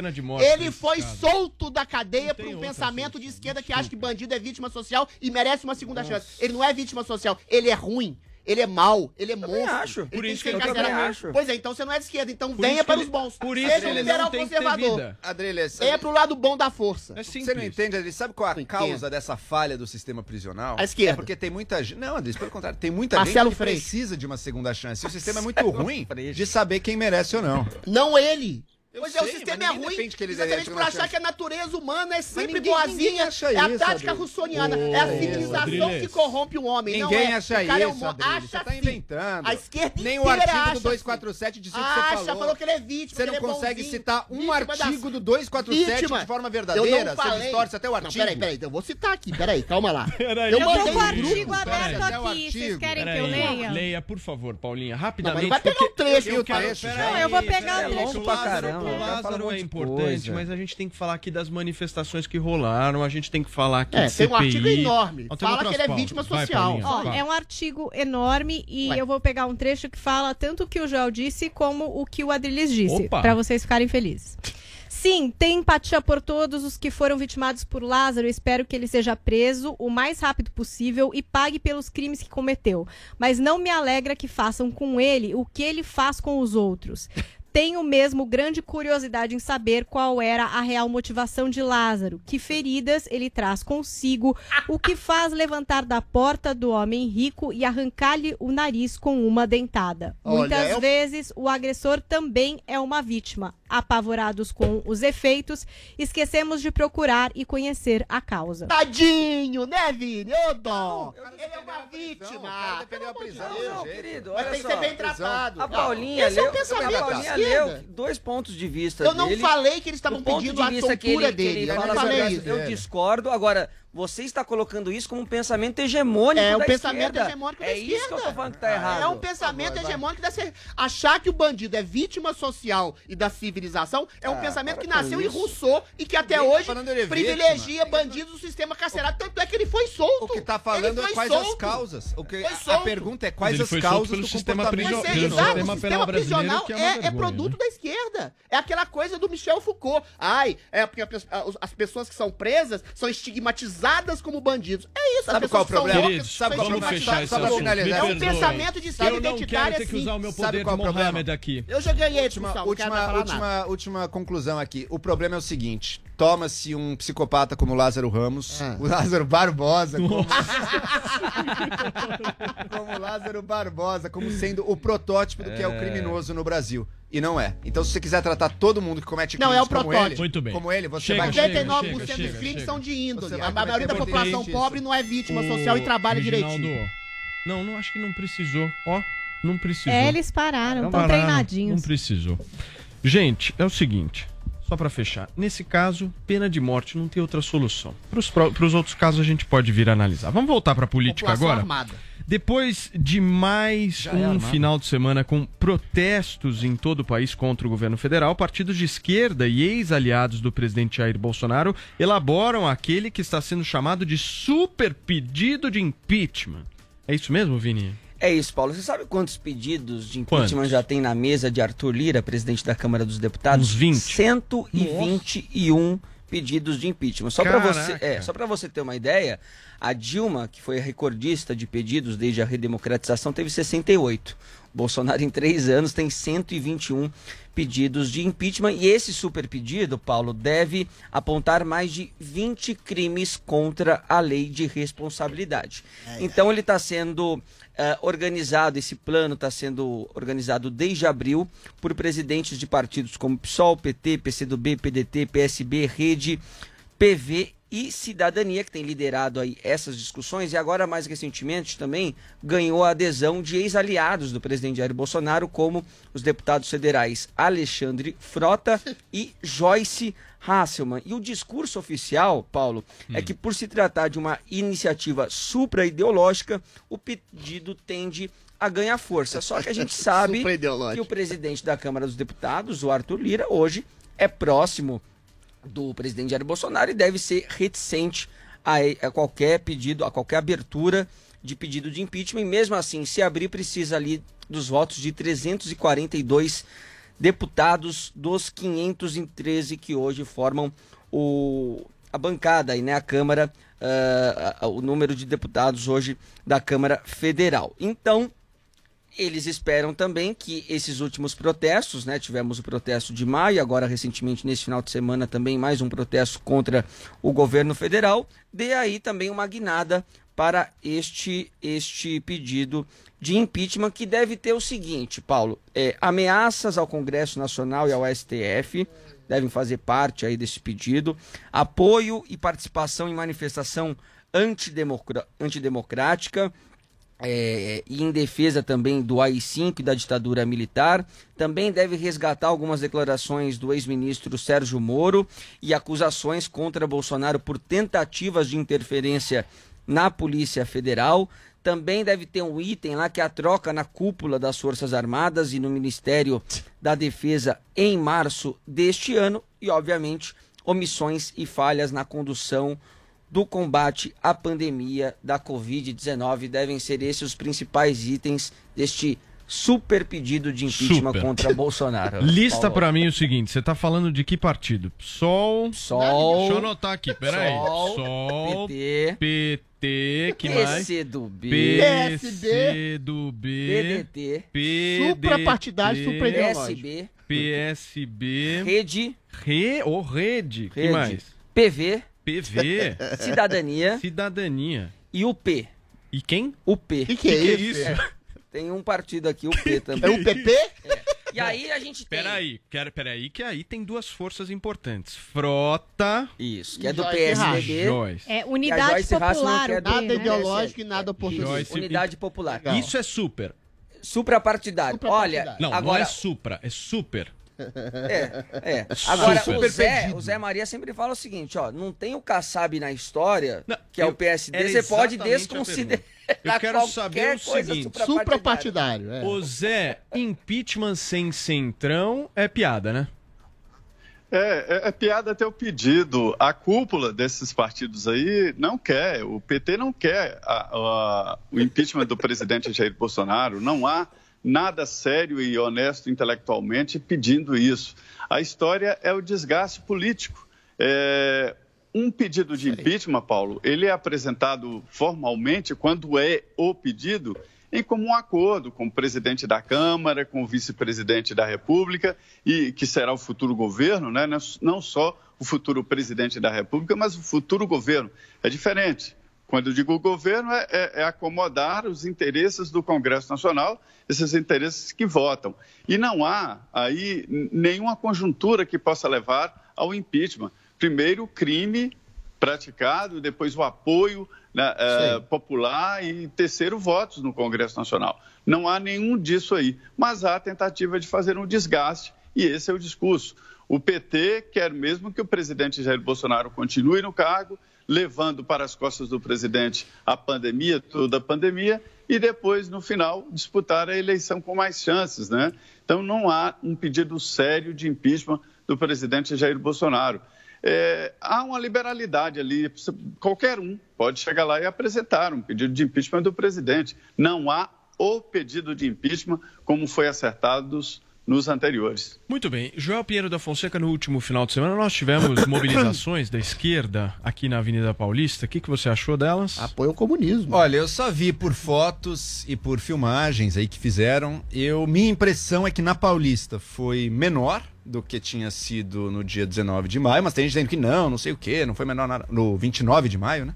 Ele foi solto da cadeia por um pensamento de esquerda que acha que bandido é vítima social e merece uma segunda chance. Ele não é vítima social, ele é ruim. Ele é mal, ele é eu monstro. Acho. Ele por isso que, que eu acho. Pois é, então você não é de esquerda, então por venha para os bons. Por isso Seja um liberal conservador. Adriles, é Venha para o lado bom da força. É você não entende, Adriles? Sabe qual a causa dessa falha do sistema prisional? A esquerda. É porque tem muita gente. Não, Adriles, pelo contrário, tem muita Marcelo gente que precisa de uma segunda chance. E o sistema é muito ruim de saber quem merece ou não. Não ele. Eu pois sei, é, o sistema é ruim. Exatamente por achar que a natureza humana é sempre ninguém, boazinha. Ninguém é a isso, tática Adriles. russoniana. Oh, é a civilização que corrompe o homem. Ninguém não é. acha o cara isso. É um... acha você tá assim. inventando. A esquerda Nem o artigo acha do 247 de o que você falou. Acha, falou que ele é vítima. Você não é consegue citar um artigo do 247 vítima. de forma verdadeira. Você distorce até o artigo. Não, peraí, peraí. Eu vou citar aqui. Peraí, calma lá. Eu tô com o artigo aberto aqui. Vocês querem que eu leia? Leia, por favor, Paulinha, rapidamente. Vai pegar um trecho. Eu vou pegar um trecho o Lázaro é importante, coisa. mas a gente tem que falar aqui das manifestações que rolaram, a gente tem que falar aqui é, de tem um artigo enorme. Fala que ele é vítima social. Vai, Ó, é um artigo enorme e eu vou pegar um trecho que fala tanto o que o Joel disse como o que o Adriles disse, para vocês ficarem felizes. Sim, tem empatia por todos os que foram vitimados por Lázaro. Espero que ele seja preso o mais rápido possível e pague pelos crimes que cometeu. Mas não me alegra que façam com ele o que ele faz com os outros. Tenho mesmo grande curiosidade em saber qual era a real motivação de Lázaro, que feridas ele traz consigo, o que faz levantar da porta do homem rico e arrancar-lhe o nariz com uma dentada. Olha, Muitas é eu... vezes o agressor também é uma vítima, apavorados com os efeitos, esquecemos de procurar e conhecer a causa. Tadinho, né, Vini? Ô, dó! Ele é uma vítima! Perdeu a prisão, não, querido. Mas tem que ser bem tratado. A Paulinha Esse é leu, é pensamento a Paulinha leu dois pontos de vista Eu não dele, falei que eles estavam pedindo a tortura dele. eu falei isso. Eu discordo. Agora, você está colocando isso como um pensamento hegemônico é, da um pensamento esquerda. hegemônico é da é esquerda. É isso que eu estou falando que está errado. É um pensamento favor, hegemônico da esquerda. Achar que o bandido é vítima social e da civilização é um ah, pensamento que nasceu em Rousseau e que até tá hoje tá privilegia bandidos do sistema carcerário. Tanto é que ele foi solto. O que está falando é quais solto. as causas. O que, a, a pergunta é quais as causas do sistema prisional. Exato, o sistema prisional é, é produto da esquerda. É aquela coisa do Michel Foucault. Ai, é porque as pessoas que são presas são estigmatizadas normalizadas como bandidos. É isso, sabe qual é o problema? Queridos, sabe qual é problema? Fechar. É um pensamento de esquerda identitária. Eu não quero ter que assim. usar o meu poder de é Mohamed aqui. Eu já ganhei última, última, última, última conclusão aqui. O problema é o seguinte, toma-se um psicopata como Lázaro Ramos, ah. o Lázaro Barbosa, como... como... Lázaro Barbosa, como sendo o protótipo do que é, o é. criminoso no Brasil. E não é. Então, se você quiser tratar todo mundo que comete crimes não, é o como protótipo. ele, Muito bem. como ele, você chega, vai... 99% dos crimes chega. são de índole. A maioria da população isso. pobre não é vítima o... social e trabalha Reginaldo. direitinho. Não, não acho que não precisou. Ó, não precisou. É, eles pararam, estão treinadinhos. Não precisou. Gente, é o seguinte... Só para fechar, nesse caso, pena de morte não tem outra solução. Para os outros casos a gente pode vir analisar. Vamos voltar para a política agora? Armada. Depois de mais Já é um é final de semana com protestos em todo o país contra o governo federal, partidos de esquerda e ex-aliados do presidente Jair Bolsonaro elaboram aquele que está sendo chamado de super pedido de impeachment. É isso mesmo, Vini? É isso, Paulo. Você sabe quantos pedidos de impeachment Quantos? já tem na mesa de Arthur Lira, presidente da Câmara dos Deputados? Uns 20. 121 pedidos de impeachment. Só para você, é, só para você ter uma ideia, a Dilma, que foi a recordista de pedidos desde a redemocratização, teve 68. Bolsonaro em três anos tem 121 pedidos de impeachment e esse super pedido, Paulo, deve apontar mais de 20 crimes contra a lei de responsabilidade. Então ele está sendo eh, organizado, esse plano está sendo organizado desde abril por presidentes de partidos como PSOL, PT, PCdoB, PDT, PSB, Rede, PV e Cidadania, que tem liderado aí essas discussões, e agora, mais recentemente, também ganhou a adesão de ex-aliados do presidente Jair Bolsonaro, como os deputados federais Alexandre Frota e Joyce Hasselman. E o discurso oficial, Paulo, é que por se tratar de uma iniciativa supra-ideológica, o pedido tende a ganhar força. Só que a gente sabe que o presidente da Câmara dos Deputados, o Arthur Lira, hoje é próximo do presidente Jair Bolsonaro e deve ser reticente a, a qualquer pedido, a qualquer abertura de pedido de impeachment. E mesmo assim, se abrir, precisa ali dos votos de 342 deputados dos 513 que hoje formam o, a bancada aí, né, a Câmara, ah, o número de deputados hoje da Câmara Federal. Então, eles esperam também que esses últimos protestos, né? Tivemos o protesto de maio, agora recentemente nesse final de semana também mais um protesto contra o governo federal, dê aí também uma guinada para este este pedido de impeachment que deve ter o seguinte, Paulo, é, ameaças ao Congresso Nacional e ao STF devem fazer parte aí desse pedido, apoio e participação em manifestação antidemocra- antidemocrática, é, e em defesa também do AI-5 e da ditadura militar. Também deve resgatar algumas declarações do ex-ministro Sérgio Moro e acusações contra Bolsonaro por tentativas de interferência na Polícia Federal. Também deve ter um item lá que é a troca na cúpula das Forças Armadas e no Ministério da Defesa em março deste ano. E, obviamente, omissões e falhas na condução do combate à pandemia da Covid-19. Devem ser esses os principais itens deste super pedido de impeachment Super. contra Bolsonaro. Lista Paulo. pra mim o seguinte, você tá falando de que partido? PSOL... PSOL, Deixa eu anotar aqui, peraí. PSOL, PSOL, PT, PT, que mais? PCdoB, PCdoB, PDT, Suprapartidário, supraidológico. PSB, PSB, Rede, Re, ou Rede, que Rede, mais? PV, PV, Cidadania Cidadania. e o P. E quem? O P. Que que é Que isso? isso? Tem um partido aqui, o P também. É o PP? E aí a gente tem... Peraí, quero, peraí, que aí tem duas forças importantes. Frota. Isso, que é do PSDB. É E a Unidade Popular, é do Nada né? ideológico e nada oportunista. Joyce- Unidade Popular. Legal. Isso é super. Suprapartidário. Olha, Suprapartidário. Não, agora... não é supra, é super. É, é. Agora, Super o Zé, pedido. o Zé Maria sempre fala o seguinte, ó, não tem o Kassab na história, Não, que é eu- o PSD, você pode desconsiderar Eu quero saber o seguinte. Suprapartidário. É. Ô Zé, impeachment sem centrão é piada, né? É, é, é piada até o pedido. A cúpula desses partidos aí não quer, o PT não quer a- a- o impeachment do presidente Jair Bolsonaro. Não há nada sério e honesto intelectualmente pedindo isso. A história é o desgaste político. É, um pedido de impeachment, Paulo, ele é apresentado formalmente quando é o pedido em comum acordo com o presidente da Câmara, com o vice-presidente da República, e que será o futuro governo, né? não só o futuro presidente da República, mas o futuro governo. É diferente. Quando eu digo governo, é, é- é acomodar os interesses do Congresso Nacional, esses interesses que votam. E não há aí nenhuma conjuntura que possa levar ao impeachment. Primeiro, o crime praticado, depois o apoio né, eh, popular e terceiro, votos no Congresso Nacional. Não há nenhum disso aí, mas há a tentativa de fazer um desgaste e esse é o discurso. O PT quer mesmo que o presidente Jair Bolsonaro continue no cargo, levando para as costas do presidente a pandemia, toda a pandemia, e depois, no final, disputar a eleição com mais chances, né? Então, não há um pedido sério de impeachment do presidente Jair Bolsonaro. É, há uma liberalidade ali, qualquer um pode chegar lá e apresentar um pedido de impeachment do presidente. Não há o pedido de impeachment como foi acertado nos anteriores. Muito bem. Joel Pinheiro da Fonseca, no último final de semana, nós tivemos mobilizações da esquerda aqui na Avenida Paulista. O que, que você achou delas? Apoio ao comunismo. Olha, eu só vi por fotos e por filmagens aí que fizeram. Eu, minha impressão é que na Paulista foi menor do que tinha sido no dia 19 de maio, mas tem gente dizendo que não, não sei o que, não foi menor na- no 29 de maio, né?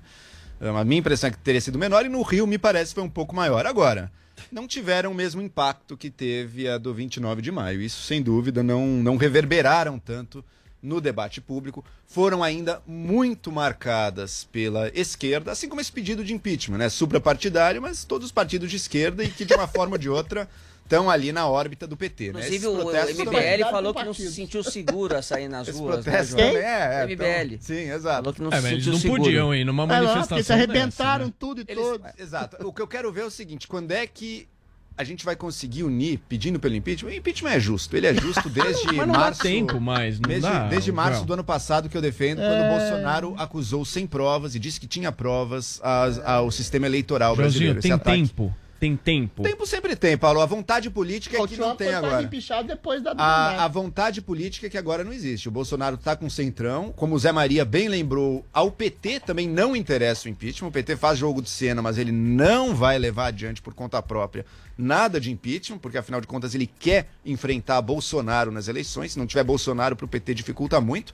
A minha impressão é que teria sido menor e no Rio me parece foi um pouco maior. Agora, não tiveram o mesmo impacto que teve a do 29 de maio. Isso, sem dúvida, não, não reverberaram tanto no debate público. Foram ainda muito marcadas pela esquerda, assim como esse pedido de impeachment, né? Suprapartidário, mas todos os partidos de esquerda e que, de uma forma ou de outra, estão ali na órbita do PT. né? Inclusive, Esses o, MBL falou que não se sentiu seguro a sair nas Esse ruas. protesto né, João? também é, é, MBL. então, sim, exato. Falou que não É, se mas eles sentiu não seguro. podiam ir numa É lá, porque manifestação se arrebentaram dessa, né? tudo e Eles- todos. Exato. O que eu quero ver é o seguinte: quando é que a gente vai conseguir unir pedindo pelo impeachment? O impeachment é justo. Ele é justo desde Mas não dá março. tempo mais, não desde, dá, desde março Joel. do ano passado que eu defendo, quando o Bolsonaro acusou sem provas e disse que tinha provas as- ao sistema eleitoral Joãozinho, brasileiro. Esse tem ataque- tempo. Tem tempo. Tempo sempre tem, Paulo. A vontade política é que não tem agora. depois da A, a vontade política é que agora não existe. O Bolsonaro está com centrão. Como o Zé Maria bem lembrou, ao PT também não interessa o impeachment. O PT faz jogo de cena, mas ele não vai levar adiante por conta própria nada de impeachment, porque afinal de contas ele quer enfrentar Bolsonaro nas eleições. Se não tiver Bolsonaro para o PT dificulta muito.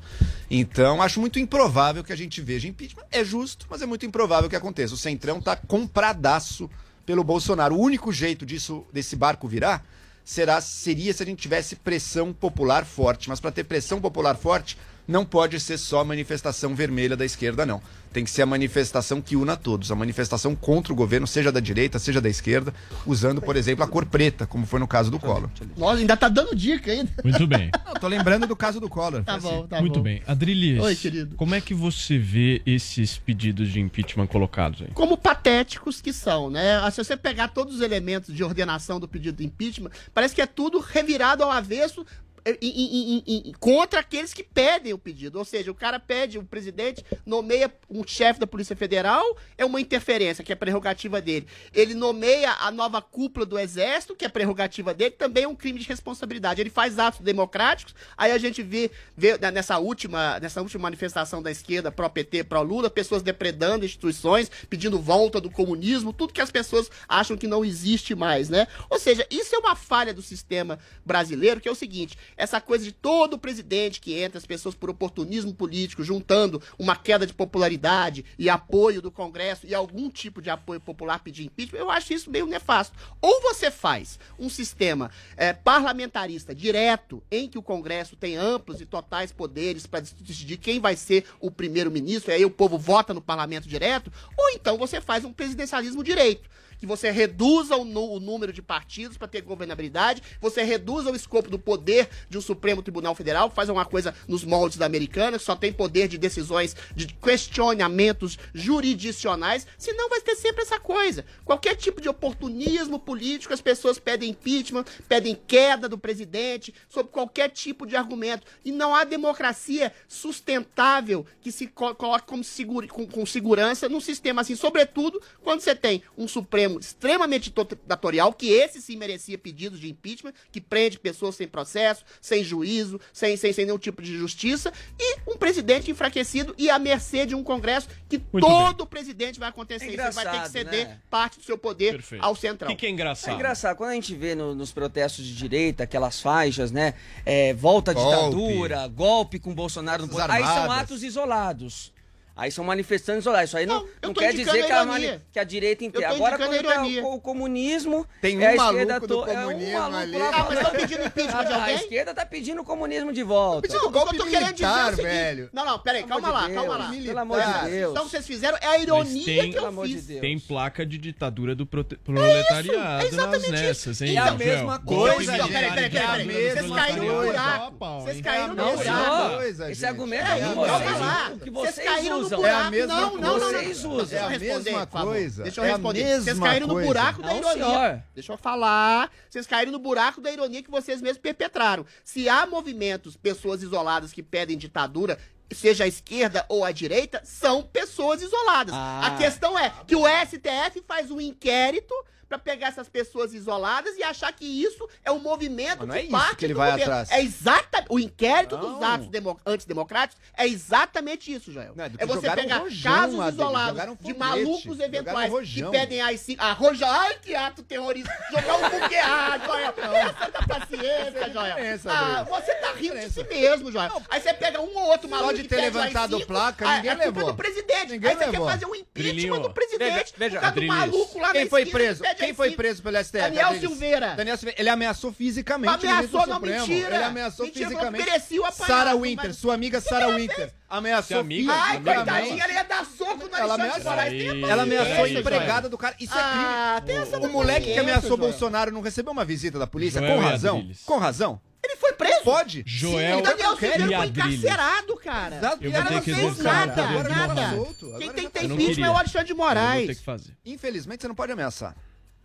Então acho muito improvável que a gente veja impeachment. É justo, mas é muito improvável que aconteça. O centrão está compradaço pelo Bolsonaro. O único jeito disso desse barco virar será seria se a gente tivesse pressão popular forte, mas para ter pressão popular forte não pode ser só manifestação vermelha da esquerda não. Tem que ser a manifestação que una todos, a manifestação contra o governo, seja da direita, seja da esquerda, usando, por exemplo, a cor preta, como foi no caso do Collor. Nossa, ainda tá dando dica ainda. Muito bem. Não, tô lembrando do caso do Collor. Tá bom, tá Muito bom. bem. Adrilis, Oi, querido. como é que você vê esses pedidos de impeachment colocados aí? Como patéticos que são, né? Ah, Se você pegar todos os elementos de ordenação do pedido de impeachment, parece que é tudo revirado ao avesso em- em- em- em- contra aqueles que pedem o pedido. Ou seja, o cara pede, o presidente nomeia um chefe da Polícia Federal, é uma interferência, que é prerrogativa dele. Ele nomeia a nova cúpula do Exército, que é prerrogativa dele, também é um crime de responsabilidade. Ele faz atos democráticos, aí a gente vê, vê né, nessa, última, nessa última manifestação da esquerda pró-PT, pró-Lula, pessoas depredando instituições, pedindo volta do comunismo, tudo que as pessoas acham que não existe mais, né? Ou seja, isso é uma falha do sistema brasileiro, que é o seguinte, essa coisa de todo presidente que entra, as pessoas por oportunismo político, juntando uma queda de popularidade e apoio do Congresso e algum tipo de apoio popular pedir impeachment, eu acho isso meio nefasto. Ou você faz um sistema eh, parlamentarista direto, em que o Congresso tem amplos e totais poderes para decidir quem vai ser o primeiro-ministro, e aí o povo vota no parlamento direto, ou então você faz um presidencialismo direito que você reduza o, o número de partidos para ter governabilidade, você reduza o escopo do poder de um Supremo Tribunal Federal, faz uma coisa nos moldes da americana, que só tem poder de decisões, de questionamentos jurisdicionais, senão vai ter sempre essa coisa. Qualquer tipo de oportunismo político, as pessoas pedem impeachment, pedem queda do presidente, sob qualquer tipo de argumento. E não há democracia sustentável que se co- coloque como segura, com, com segurança num sistema assim, sobretudo quando você tem um Supremo extremamente ditatorial, que esse sim merecia pedidos de impeachment, que prende pessoas sem processo, sem juízo, sem, sem, sem nenhum tipo de justiça, e um presidente enfraquecido e à mercê de um Congresso que Muito todo presidente vai acontecer. É vai ter que ceder né? parte do seu poder Perfeito. ao central. O que, que é engraçado? É engraçado, quando a gente vê no- nos protestos de direita, aquelas faixas, né? é, volta à ditadura, golpe com Bolsonaro no poder. Aí são atos isolados. Aí são manifestantes isolados. Isso aí não, Não, não quer dizer que a mani- que a direita inteira. Agora, quando a é ironia. o, o comunismo. Tem um é a maluco esquerda do to- é um comunismo maluco ali. lá- Ah, mas estão pedindo impeachment de A, a alguém? esquerda tá pedindo o comunismo de volta. Não, o que eu tô querendo dizer é militar, velho. Não, não, peraí, calma lá, de calma lá. Pelo amor de Tá, Deus. Então vocês fizeram, é a ironia tem- que Pelo eu amor de fiz. Deus. Tem placa de ditadura do prote- proletariado é exatamente nas isso. nessas, hein, É a mesma Golpe coisa, militar peraí, peraí, de peraí, Vocês caíram no buraco. Vocês caíram no Não, buraco. Esse argumento É, é, vai lá. o que Vocês vocês caíram no usam. É a buraco. mesma não, coisa. não, não, não. Vocês usam. Deixa eu É a responder, mesma coisa. Deixa eu É a responder. Vocês caíram no coisa. buraco da Não, ironia. senhor. Deixa eu falar. Vocês caíram no buraco da ironia que vocês mesmos perpetraram. Se há movimentos, pessoas isoladas que pedem ditadura, seja a esquerda ou a direita, são pessoas isoladas. Ah. A questão é que o STF faz um inquérito pra pegar essas pessoas isoladas e achar que isso é um movimento Mas não é isso parte que ele do vai governo. atrás. É exata, o inquérito Não. dos atos demo- antidemocráticos é exatamente isso, Joel. do é que você pegar rojão, casos Adri, isolados jogaram de malucos eventuais que pedem ai sim, ah, roja, ai que ato terrorista, jogar um buquê, ah, Joel, essa da paciência, Joel. diferença, Ah, você tá rindo de si mesmo, Joel. Aí você pega um ou outro maluco de que ter levantado AI-5, placa, ah, ninguém é culpa levou. do presidente. Ninguém Aí você levou. quer fazer um impeachment Drilinho, do presidente. veja, por causa do maluco lá na Quem foi preso? Quem foi AI-5. preso pelo STF? Daniel Adriles? Silveira. Daniel Silveira. Ele ameaçou fisicamente. o Ameaçou, ministro não, Supremo. mentira. Ele ameaçou Mentira, fisicamente. merecia o apanhado, Sarah mas- Winter, sua amiga Sarah Winter. Ameaçou Sua amiga? Ai, coitadinha, ela ia dar soco no Ela Alexandre ameaçou. Ela ameaçou a Peraí, empregada Joel. do cara. Isso é Ah, crime. tem essa O moleque que ameaçou Joel. Bolsonaro não recebeu uma visita da polícia? Joel Com razão? Com razão? Ele foi preso? Pode? Joel Sim, Daniel Silveira foi encarcerado, cara. Exato, Eu e ter não que fez nada. nada. Quem tem que ter impeachment é o Alexandre de Eu vou ter Moraes. que fazer. Infelizmente, você não pode ameaçar.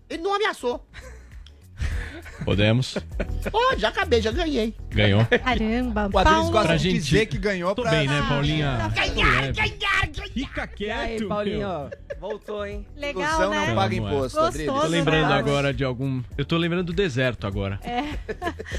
Ele não ameaçou. Podemos? Pode, já acabei, já ganhei. Ganhou. Caramba, O Adriles Paulo. gosta Pra de gente- dizer que ganhou Tô pra... bem, né, Paulinha? Tô Ganhar, ganhar, ganhar. Fica E quieto, aí, meu. Paulinho? Voltou, hein? Legal, Ilusão né? não paga Não, é. imposto, Gostoso, Adriles. Tô lembrando né? agora de algum. Eu tô lembrando do deserto agora. É.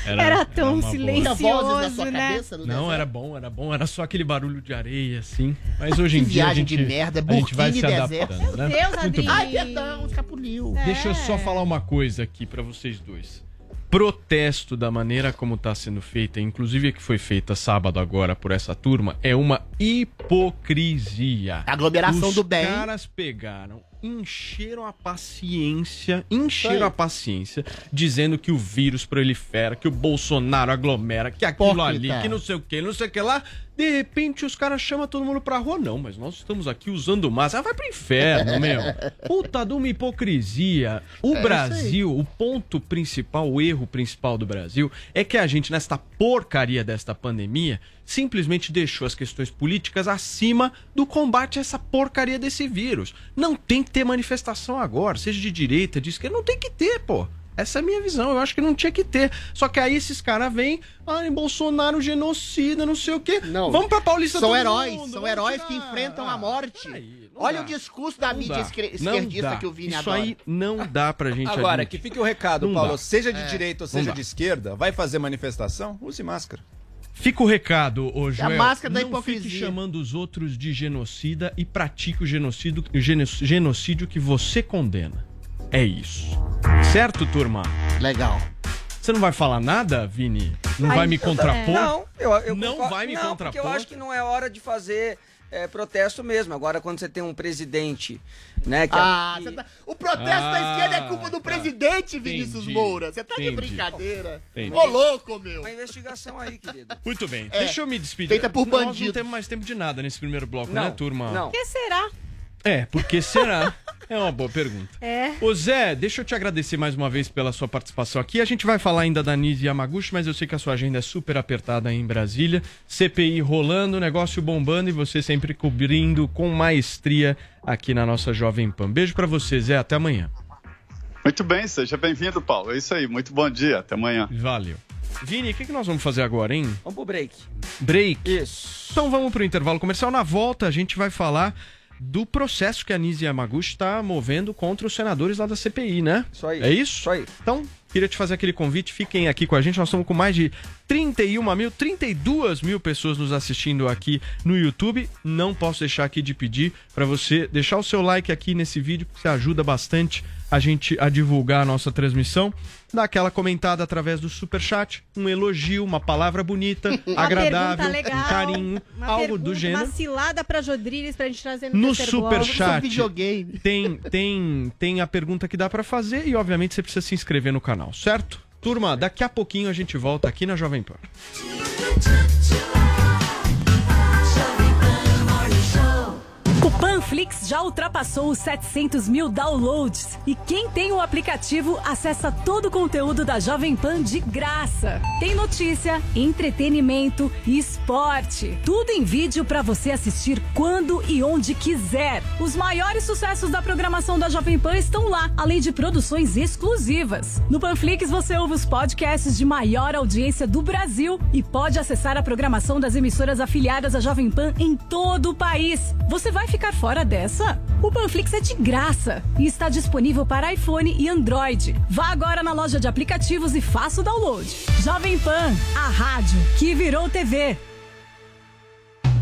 Era tão uma boa. silencioso, Tinha vozes na sua né? cabeça no Não, deserto? era bom, era bom. Era só aquele barulho de areia, assim. Mas hoje em Que dia. a viagem gente, de merda, a gente vai se deserto. adaptando, né? Meu Deus, Muito bem. Ai, perdão, escapuliu. Deixa eu É. só falar uma coisa aqui pra vocês dois. Protesto da maneira como tá sendo feita, inclusive a que foi feita sábado agora por essa turma, é uma hipocrisia. Aglomeração Os do bem. caras pegaram, encheram a paciência, encheram a paciência, dizendo que o vírus prolifera, que o Bolsonaro aglomera, que aquilo ali, que não sei o que, não sei o que lá. De repente os caras chamam todo mundo pra rua. Não, mas nós estamos aqui usando máscara. Ah, vai pro inferno, meu. Puta de uma hipocrisia. O É Brasil, o ponto principal, o erro principal do Brasil é que a gente, nesta porcaria desta pandemia, simplesmente deixou as questões políticas acima do combate a essa porcaria desse vírus. Não tem que ter manifestação agora, seja de direita, de esquerda, não tem que ter, pô. Essa é a minha visão, eu acho que não tinha que ter. Só que aí esses caras vêm, ah, Bolsonaro genocida, não sei o quê. Não. Vamos pra Paulista São todo heróis, mundo, são heróis tirar. que enfrentam a morte. Aí, não Olha dá. o discurso da Não mídia dá. esquer- Não esquerdista dá. que o Vini Isso adora. aí não dá pra gente Agora, admitir. que fique o recado, Não Paulo. dá. Seja de É. direita ou Não seja de esquerda, vai fazer manifestação? Use máscara. Fica o recado, ô Joel. máscara da não hipocrisia. fique chamando os outros de genocida e pratique o genocídio, o geno- genocídio que você condena. É isso. Certo, turma? Legal. Você não vai falar nada, Vini? Não vai me contrapor? Não, eu, eu Não concordo- vai me não, contrapor? Porque eu acho que não é hora de fazer é, protesto mesmo. Agora, quando você tem um presidente, né? Que Ah, que- você tá- o protesto da Ah, esquerda é culpa do tá. presidente, Vinícius Entendi. Moura. Você tá de Entendi. brincadeira. Entendi. Ô, louco, meu. Uma investigação aí, querido. Muito bem. É, Deixa eu me despedir. feita por Nós não temos mais tempo de nada nesse primeiro bloco, Não, né, turma? não. O que será? É, porque será? É uma boa pergunta. É. Ô Zé, deixa eu te agradecer mais uma vez pela sua participação aqui. A gente vai falar ainda da Nise Yamaguchi, mas eu sei que a sua agenda é super apertada aí em Brasília. CPI rolando, negócio bombando e você sempre cobrindo com maestria aqui na nossa Jovem Pan. Beijo pra você, Zé. Até amanhã. Muito bem, seja bem-vindo, Paulo. É isso aí, muito bom dia, até amanhã. Valeu. Vini, o que, que nós vamos fazer agora, hein? Vamos pro break. Break. Isso. Então vamos pro intervalo comercial. Na volta, a gente vai falar do processo que a Nise Yamaguchi está movendo contra os senadores lá da CPI, né? Isso aí. É isso? Isso aí. Então, queria te fazer aquele convite, fiquem aqui com a gente. Nós estamos com mais de 31 mil, 32 mil pessoas nos assistindo aqui no YouTube. Não posso deixar aqui de pedir para você deixar o seu like aqui nesse vídeo, porque você ajuda bastante a gente a divulgar a nossa transmissão. Dá aquela comentada através do super chat, um elogio, uma palavra bonita, Uma agradável, legal, um carinho, uma algo pergunta, do gênero. Uma cilada pra Jodriles pra gente trazer no, No super chat videogame. tem tem tem a pergunta que dá pra fazer e obviamente você precisa se inscrever no canal, certo? Turma, daqui a pouquinho a gente volta aqui na Jovem Pan. O Panflix já ultrapassou os 700 mil downloads e quem tem o aplicativo acessa todo o conteúdo da Jovem Pan de graça. Tem notícia, entretenimento e esporte. Tudo em vídeo para você assistir quando e onde quiser. Os maiores sucessos da programação da Jovem Pan estão lá, além de produções exclusivas. No Panflix você ouve os podcasts de maior audiência do Brasil e pode acessar a programação das emissoras afiliadas à Jovem Pan em todo o país. Você vai ficar fora dessa? O Panflix é de graça e está disponível para iPhone e Android. Vá agora na loja de aplicativos e faça o download. Jovem Pan, a rádio que virou TV.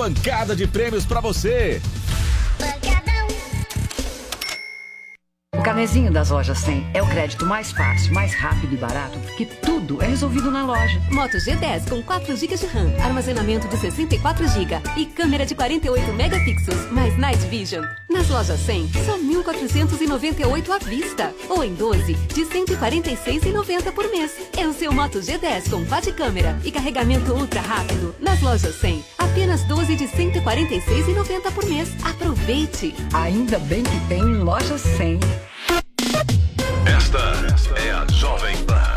pancada de prêmios pra você. O carnezinho das lojas 100 é o crédito mais fácil, mais rápido e barato, porque tudo é resolvido na loja. Moto G10 com 4 GB de RAM, armazenamento de 64 GB e câmera de 48 megapixels, mais Night Vision. Nas lojas 100, só 1.498 à vista, ou em 12, de 146,90 por mês. É o seu Moto G10 com quad câmera e carregamento ultra rápido. Nas lojas 100, apenas 12 de 146,90 por mês. Aproveite! Ainda bem que tem loja 100. Esta é a Jovem Pan.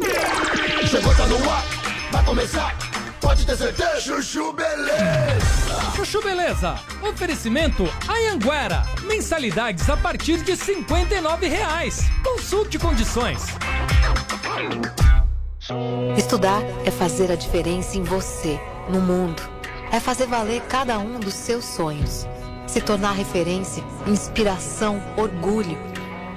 100.9 Chegou, tá no ar, vai começar. Pode ter certeza, Chuchu Beleza. Chuchu Beleza. Oferecimento Anhanguera. Mensalidades a partir de 59 reais. Consulte condições. Estudar é fazer a diferença em você, no mundo. É fazer valer cada um dos seus sonhos. Se tornar referência, inspiração, orgulho.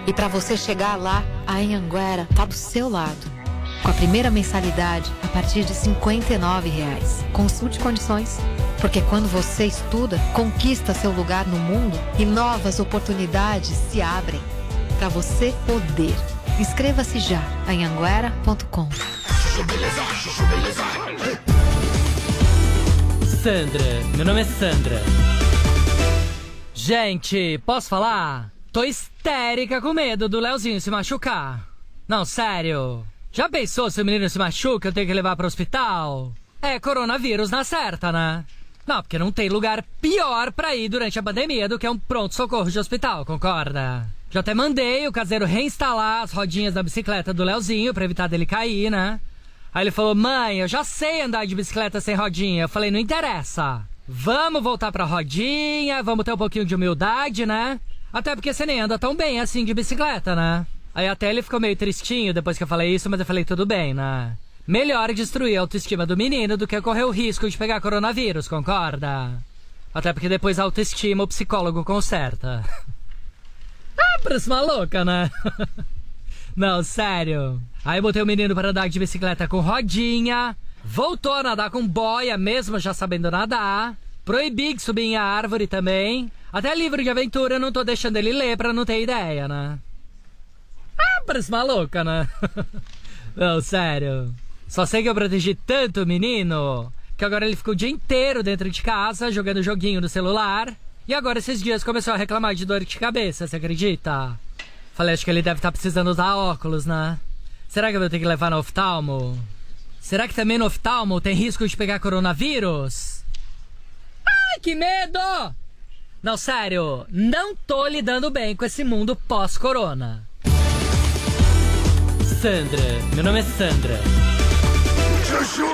E para você chegar lá, a Anhanguera tá do seu lado. Com a primeira mensalidade a partir de 59 reais. Consulte condições. Porque quando você estuda, conquista seu lugar no mundo e novas oportunidades se abrem. Para você poder. Inscreva-se já em anguera.com. Sandra, meu nome é Sandra. Gente, posso falar? Tô histérica com medo do Leozinho se machucar. Não, sério. Já pensou se o menino se machuca eu tenho que levar pro hospital? É coronavírus na certa, né? Não, porque não tem lugar pior pra ir durante a pandemia do que um pronto-socorro de hospital, concorda? Já até mandei o caseiro reinstalar as rodinhas da bicicleta do Leozinho pra evitar dele cair, né? Aí ele falou: Mãe, eu já sei andar de bicicleta sem rodinha. Eu falei: Não interessa. Vamos voltar pra rodinha, vamos ter um pouquinho de humildade, né? Até porque você nem anda tão bem assim de bicicleta, né? Aí até ele ficou meio tristinho depois que eu falei isso, mas eu falei: Tudo bem, né? Melhor destruir a autoestima do menino do que correr o risco de pegar coronavírus, concorda? Até porque depois a autoestima o psicólogo conserta. ah, parece maluca, né? Não, sério. Aí botei o menino para andar de bicicleta com rodinha, voltou a nadar com boia, mesmo já sabendo nadar. Proibi de subir em árvore também. Até livro de aventura eu não tô deixando ele ler pra não ter ideia, né? Ah, parece maluca, né? não, sério. Só sei que eu protegi tanto o menino que agora ele ficou o dia inteiro dentro de casa jogando joguinho no celular. E agora esses dias começou a reclamar de dor de cabeça, você acredita? Falei, acho que ele deve estar precisando usar óculos, né? Será que eu vou ter que levar no oftalmo? Será que também no oftalmo tem risco de pegar coronavírus? Ai, que medo! Não, sério, não tô lidando bem com esse mundo pós-corona. Sandra, meu nome é Sandra. Chuchu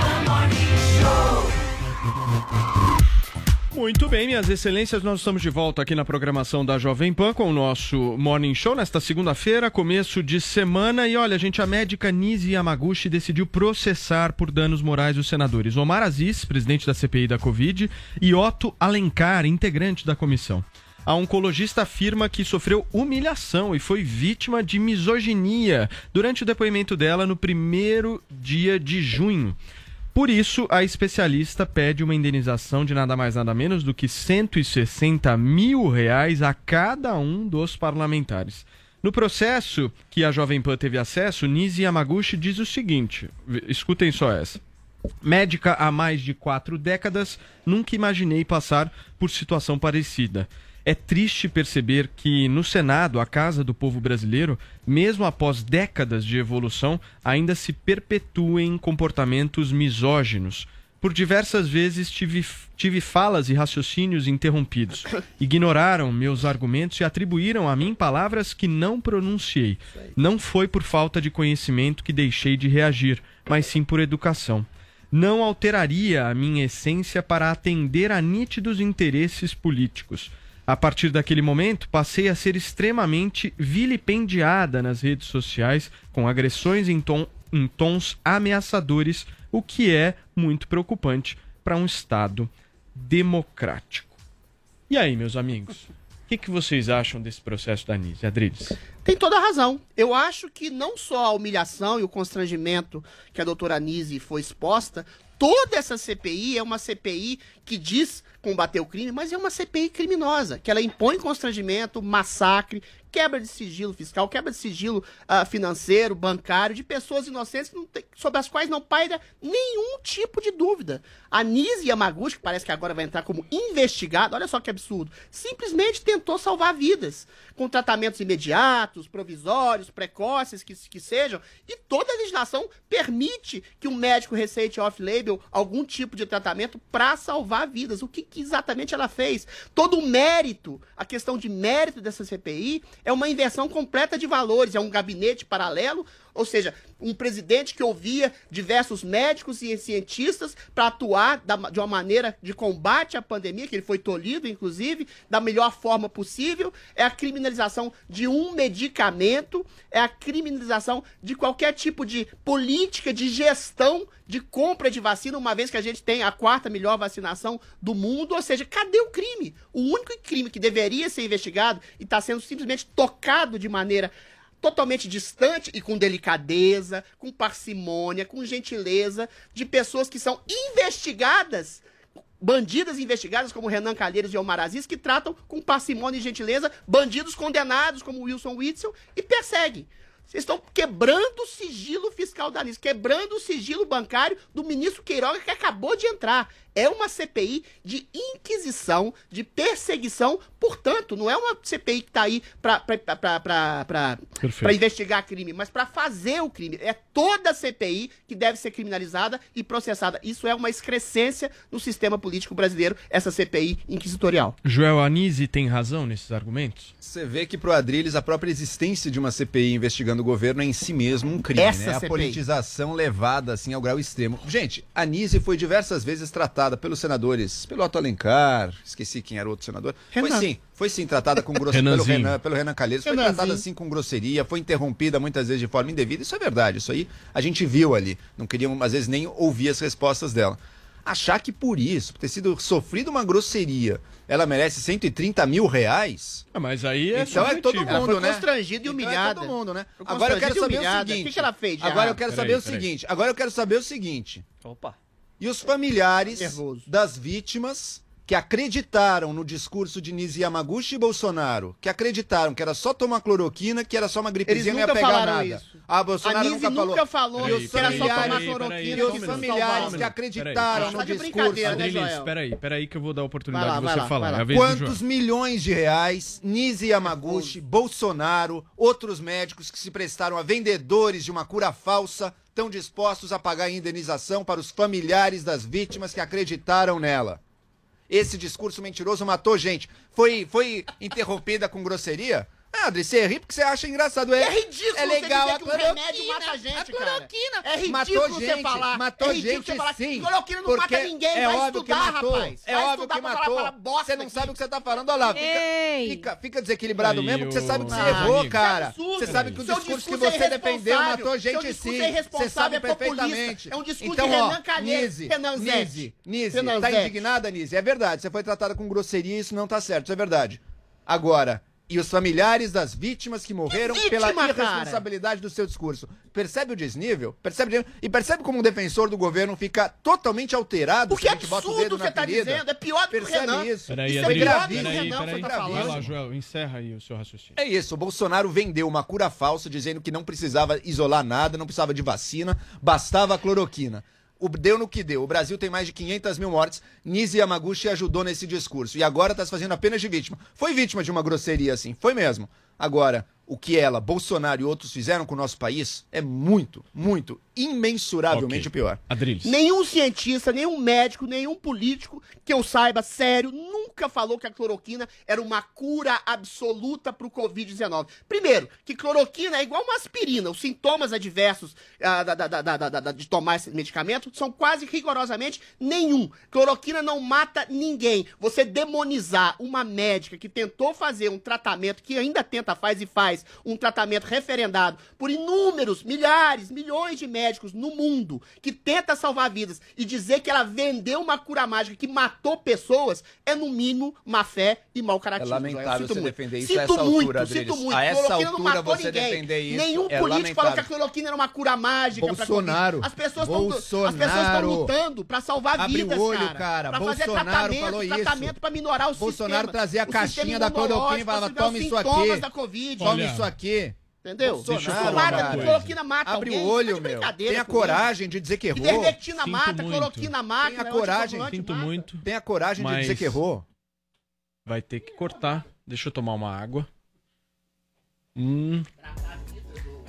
Muito bem, minhas excelências, nós estamos de volta aqui na programação da Jovem Pan com o nosso Morning Show nesta segunda-feira, começo de semana. E olha, gente, a médica Nise Yamaguchi decidiu processar por danos morais os senadores Omar Aziz, presidente da CPI da Covid, e Otto Alencar, integrante da comissão. A oncologista afirma que sofreu humilhação e foi vítima de misoginia durante o depoimento dela no primeiro dia de junho. Por isso, a especialista pede uma indenização de nada mais nada menos do que 160 mil reais a cada um dos parlamentares. No processo que a Jovem Pan teve acesso, Nisi Yamaguchi diz o seguinte: escutem só essa. Médica há mais de quatro décadas, nunca imaginei passar por situação parecida. É triste perceber que no Senado, a Casa do Povo Brasileiro, mesmo após décadas de evolução, ainda se perpetuem comportamentos misóginos. Por diversas vezes tive, tive falas e raciocínios interrompidos. Ignoraram meus argumentos e atribuíram a mim palavras que não pronunciei. Não foi por falta de conhecimento que deixei de reagir, mas sim por educação. Não alteraria a minha essência para atender a nítidos interesses políticos. A partir daquele momento, passei a ser extremamente vilipendiada nas redes sociais, com agressões em, tom- em tons ameaçadores, o que é muito preocupante para um Estado democrático. E aí, meus amigos? O que, que vocês acham desse processo da Nise? Adriles? Tem toda a razão. Eu acho que não só a humilhação e o constrangimento que a doutora Nise foi exposta, toda essa CPI é uma CPI que diz combater o crime, mas é uma CPI criminosa, que ela impõe constrangimento, massacre, quebra de sigilo fiscal, quebra de sigilo ah, financeiro, bancário, de pessoas inocentes tem- sobre as quais não paira nenhum tipo de dúvida. A Nise Yamaguchi, que parece que agora vai entrar como investigado, olha só que absurdo, simplesmente tentou salvar vidas, com tratamentos imediatos, provisórios, precoces, que, que sejam, e toda a legislação permite que um médico receite off-label algum tipo de tratamento para salvar vidas. O que, que exatamente ela fez? Todo o mérito, a questão de mérito dessa CPI é uma inversão completa de valores, é um gabinete paralelo, ou seja, um presidente que ouvia diversos médicos e cientistas para atuar da- de uma maneira de combate à pandemia, que ele foi tolhido, inclusive, da melhor forma possível, é a criminalização de um medicamento, é a criminalização de qualquer tipo de política de gestão de compra de vacina, uma vez que a gente tem a quarta melhor vacinação do mundo, ou seja, cadê o crime? O único crime que deveria ser investigado e está sendo simplesmente tocado de maneira totalmente distante e com delicadeza, com parcimônia, com gentileza, de pessoas que são investigadas, bandidas investigadas como Renan Calheiros e Omar Aziz, que tratam com parcimônia e gentileza bandidos condenados como Wilson Witzel e perseguem. Vocês estão quebrando o sigilo fiscal da Anis, quebrando o sigilo bancário do ministro Queiroga que acabou de entrar. É uma CPI de inquisição, de perseguição, portanto, não é uma CPI que está aí para investigar crime, mas para fazer o crime. É toda a CPI que deve ser criminalizada e processada. Isso é uma excrescência no sistema político brasileiro, essa CPI inquisitorial. Joel Anise tem razão nesses argumentos? Você vê que pro Adriles a própria existência de uma CPI investigando o governo é em si mesmo um crime, Essa né? A CPI. politização levada assim ao grau extremo. Gente, a Nise foi diversas vezes tratada pelos senadores, pelo Otto Alencar, esqueci quem era o outro senador. Foi Renan. sim, foi sim tratada com grosseria pelo. Renan, pelo Renan Calheiros, foi tratada assim com grosseria, foi interrompida muitas vezes de forma indevida. Isso é verdade, isso aí a gente viu ali. Não queriam às vezes nem ouvir as respostas dela. Achar que por isso, por ter sido sofrido uma grosseria, ela merece 130 mil reais? Ah, mas aí é Então é todo. Ela mundo, foi né? constrangida e Então é humilhada. todo mundo, né? Foi Agora eu quero saber o seguinte. O que que ela fez Agora eu quero Peraí, saber o seguinte. Agora eu quero saber o seguinte. Opa. E os familiares Nervoso. das vítimas que acreditaram no discurso de Nisi Yamaguchi e Bolsonaro, que acreditaram que era só tomar cloroquina, que era só uma Eles gripezinha, não ia nunca pegar falaram nada. isso. Ah, Bolsonaro a Nise nunca falou. nunca falou Peraí, que era só tomar peraí, cloroquina peraí, E os familiares que acreditaram Tá no de discurso. brincadeira, né, peraí, peraí que eu vou dar a oportunidade lá, de você lá, falar. É. Quantos milhões de reais Nise Yamaguchi, Bolsonaro, outros médicos que se prestaram a vendedores de uma cura falsa estão dispostos a pagar indenização para os familiares das vítimas que acreditaram nela? Esse discurso mentiroso matou gente. Foi, foi interrompida com grosseria? Ah, Adri, você ri porque você acha engraçado. É, É ridículo é legal você dizer que o remédio mata a gente, a cara. cloroquina. É ridículo matou você gente, falar. Matou É ridículo gente você falar que sim. cloroquina não mata porque ninguém, é vai óbvio estudar, que matou. rapaz. É Vai óbvio que falar- matou. falar bosta Você não aqui. sabe o que você tá falando, olha lá. Fica, fica, fica desequilibrado mesmo, porque você sabe que você errou, amigo. cara. É. Você sabe que o discurso que discurso é você defendeu matou gente sim. é Você sabe é perfeitamente. É um discurso então, de Renan Calheiros, Renan. Nise, Nise, tá indignada, Nise? É verdade, você foi tratada com grosseria, isso não tá certo, isso é verdade. Agora, E os familiares das vítimas que morreram Que pela vítima, cara? irresponsabilidade do seu discurso. Percebe o desnível? Percebe o- E percebe como um defensor do governo fica totalmente alterado Porque se a gente bota o absurdo dedo na você tá ferida? dizendo, é pior do que o Percebe Renan. isso? Peraí, Isso é Adriles, pior do que o peraí, peraí. você tá Vai lá, Joel, encerra aí o seu raciocínio. É isso, o Bolsonaro vendeu uma cura falsa dizendo que não precisava isolar nada, não precisava de vacina, bastava a cloroquina. O, deu no que deu. O Brasil tem mais de 500 mil mortes. Nise Yamaguchi ajudou nesse discurso. E agora está se fazendo apenas de vítima. Foi vítima de uma grosseria, assim. Foi mesmo. Agora, o que ela, Bolsonaro e outros fizeram com o nosso país é muito, muito, imensuravelmente pior. Adriles. Nenhum cientista, nenhum médico, nenhum político que eu saiba sério nunca falou que a cloroquina era uma cura absoluta pro Covid-19. Primeiro, que cloroquina é igual uma aspirina. Os sintomas adversos ah, da- da- da- da- da- da- de tomar esse medicamento são quase rigorosamente nenhum. Cloroquina não mata ninguém. Você demonizar uma médica que tentou fazer um tratamento, que ainda tenta, faz e faz, um tratamento referendado por inúmeros, milhares, milhões de médicos no mundo, que tenta salvar vidas, e dizer que ela vendeu uma cura mágica que matou pessoas, é no mínimo má fé e mau É caratismo. Joel. lamentável Sinto você muito. defender isso a Sinto essa muito, altura, sinto muito. A essa Cloroquina não altura matou você ninguém. defender isso Nenhum é político falou que a lamentável. cloroquina era uma cura mágica pra Bolsonaro. As pessoas estão Bolsonaro. lutando pra salvar Abre vidas, o olho, cara. cara. Pra fazer Bolsonaro tratamento, falou isso. tratamento pra minorar o Bolsonaro sistema. trazia a caixinha da cloroquina e falava, tome isso aqui. da Covid. Tome isso aqui. Entendeu? Bolsonaro, coisa. Cloroquina mata Abre alguém. o olho, Tá meu. Tenha comigo. coragem de dizer que errou. Ivermectina Sinto mata, muito. cloroquina mata. Tenha né, coragem. Sinto mata. muito. Tenha coragem de dizer que errou. Vai ter que cortar. Deixa eu tomar uma água. Hum.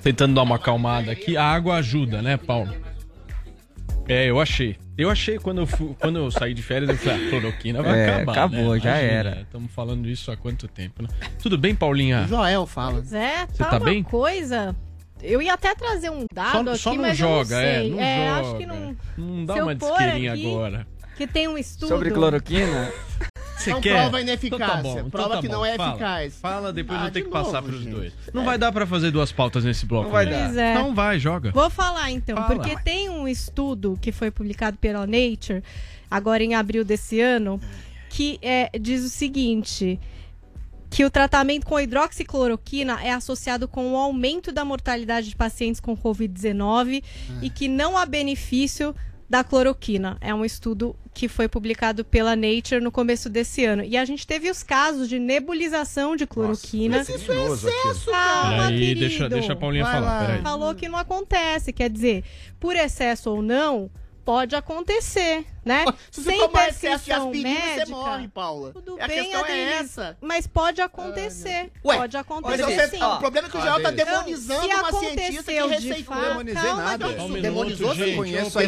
Tentando dar uma acalmada aqui. A água ajuda, né, Paulo? É, eu achei. Eu achei quando eu, fu- quando eu saí de férias, eu falei, a cloroquina vai É, acabar. acabou, né? já era. Estamos falando isso há quanto tempo, né? Tudo bem, Paulinha? O Joel fala. Pois é, Você tá, tá uma bem? coisa. Eu ia até trazer um dado Só, aqui, só não mas joga, eu não é. sei. Não é, joga. acho que não. Não dá uma disqueirinha agora. Que tem um estudo. Sobre cloroquina? Você Não quer? prova ineficácia, Então tá bom, então prova tá que bom. não é Fala. eficaz. Fala, depois Ah, eu tenho de que passar pros gente. dois. Não vai dar pra fazer duas pautas nesse bloco. Não vai né? dar. É. Então vai, joga. Vou falar então, Fala. porque tem um estudo que foi publicado pela Nature, agora em abril desse ano, que é, diz o seguinte: que o tratamento com hidroxicloroquina é associado com o aumento da mortalidade de pacientes com Covid-19 e que não há benefício da cloroquina. É um estudo que foi publicado pela Nature no começo desse ano. E a gente teve os casos de nebulização de cloroquina. Mas isso é excesso, Calma, querido. deixa, deixa a Paulinha Vai falar. Falou que não acontece. Quer dizer, por excesso ou não, pode acontecer, né? Se você Sem tomar excesso de prescrição aspirina, você médica, morre, Paula. Tudo a bem, questão é essa. Mas pode acontecer. Ué, pode acontecer você, sim. o problema é que o Joel tá Adriles. demonizando Então, uma se cientista que receitou. fato- demonizei calma, nada. um minuto, Demonizou, gente. Conheço Ô, a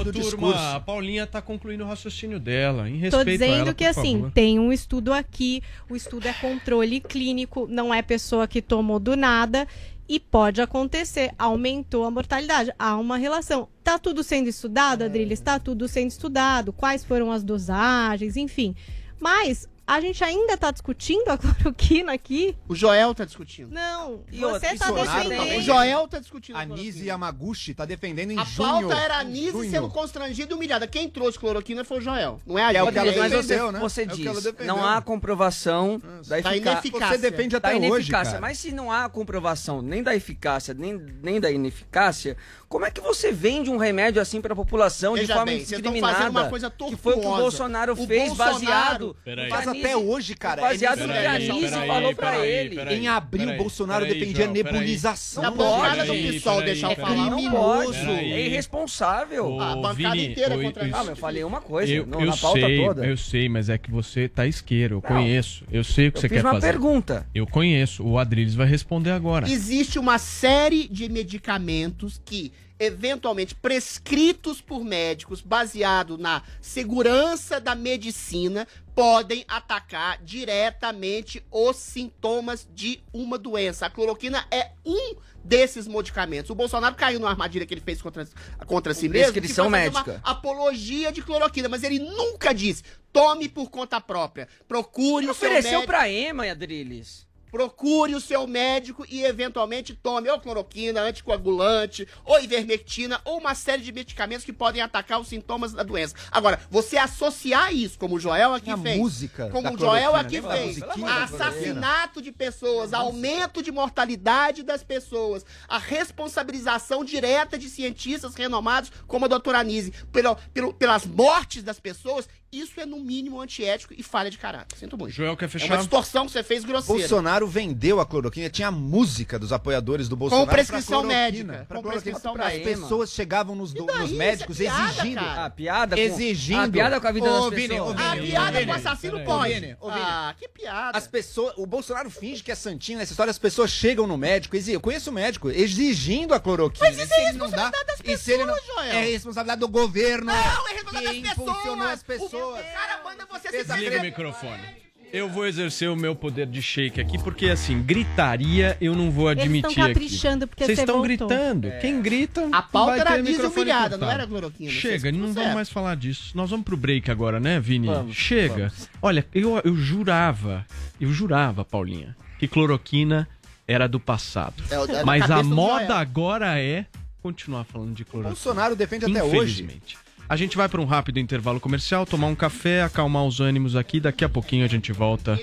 ô, do turma, discurso. A Paulinha tá concluindo o raciocínio dela. Em Tô respeito a dizendo ela, que assim, favor. tem um estudo aqui, o estudo é controle clínico, não é pessoa que tomou do nada e pode acontecer, aumentou a mortalidade, há uma relação. Tá tudo sendo estudado, Adriles? Tá tudo sendo estudado, quais foram as dosagens, enfim. Mas a gente ainda tá discutindo a cloroquina aqui? O Joel tá discutindo. Não, E você outra, tá Bolsonaro defendendo. O Joel tá discutindo. a A Nise. Yamaguchi tá defendendo em A junho. pauta era a Nise sendo constrangida e humilhada. Quem trouxe cloroquina foi o Joel. Não é a É o Nise. que ela Mas você, defendeu, né? você É o que diz, não há comprovação da Da eficácia. ineficácia. Você defende da até hoje, ineficácia. cara. Mas se não há comprovação nem da eficácia, nem, nem da ineficácia, como é que você vende um remédio assim para a população de Veja forma bem, vocês estão indiscriminada? fazendo uma coisa que foi o que o tortuosa. Bolsonaro O fez Bolsonaro- baseado. Peraí. Até hoje, cara. Baseado É no que a. Nise falou pra ele. Em abril, peraí, Bolsonaro defendia nebulização. Na Não bancada do PSOL, deixar eu peraí. falar. Não Criminoso. É irresponsável. A bancada inteira contra Ah, mas eu falei uma coisa Eu, sei, toda. eu sei, mas é que você tá isqueiro, eu conheço. Eu sei o que Eu você fiz quer uma fazer. pergunta. Eu conheço. O Adriles vai responder agora. Existe uma série de medicamentos que, eventualmente prescritos por médicos, baseado na segurança da medicina, podem atacar diretamente os sintomas de uma doença. A cloroquina é um desses medicamentos. O Bolsonaro caiu numa armadilha que ele fez contra, contra si mesmo. prescrição médica. apologia de cloroquina, mas ele nunca disse: tome por conta própria. Procure o seu Ofereceu médico. pra Ema, Adriles. Procure o seu médico e eventualmente tome ou cloroquina, anticoagulante, ou ivermectina, ou uma série de medicamentos que podem atacar os sintomas da doença. Agora, você associar isso, como o Joel aqui a fez, música como o Joel aqui fez, assassinato de pessoas, aumento de mortalidade das pessoas, a responsabilização direta de cientistas renomados como a doutora Anise pelo, pelo- pelas mortes das pessoas, isso é no mínimo antiético e falha de caráter. Sinto muito. Joel quer É fechar? uma distorção que você fez grosseira. Bolsonaro vendeu a cloroquina, tinha a música dos apoiadores do Bolsonaro. Com prescrição médica. pra Com prescrição As médica. pessoas chegavam nos, do- nos médicos é piada, exigindo. cara. A piada com- exigindo. a piada com a vida Ô, das Vini, pessoas. ô, Vini, A piada Vini, com o assassino pode. Ah, que piada. As pessoas, o Bolsonaro finge que é santinho nessa história, as pessoas chegam no médico, exi- eu conheço o médico, exigindo a cloroquina. Mas isso é dá, responsabilidade das não, pessoas, Joel. É responsabilidade do governo. Não, é responsabilidade das pessoas. impulsionou as pessoas. O cara manda você se Desliga o microfone. Eu vou exercer o meu poder de shake aqui, porque assim, gritaria eu não vou admitir estão aqui. caprichando porque Vocês você estão voltou. gritando. Quem grita. A pauta vai era cortado. não era cloroquina. Chega, Vocês não estão vamos mais falar disso. Nós vamos pro break agora, né, Vini? Vamos, Chega. vamos. Olha, eu, eu jurava, eu jurava, Paulinha, que cloroquina era do passado. É, é Mas a moda agora é continuar falando de cloroquina. Bolsonaro defende até hoje. Infelizmente. A gente vai para um rápido intervalo comercial, tomar um café, acalmar os ânimos aqui. Daqui a pouquinho a gente volta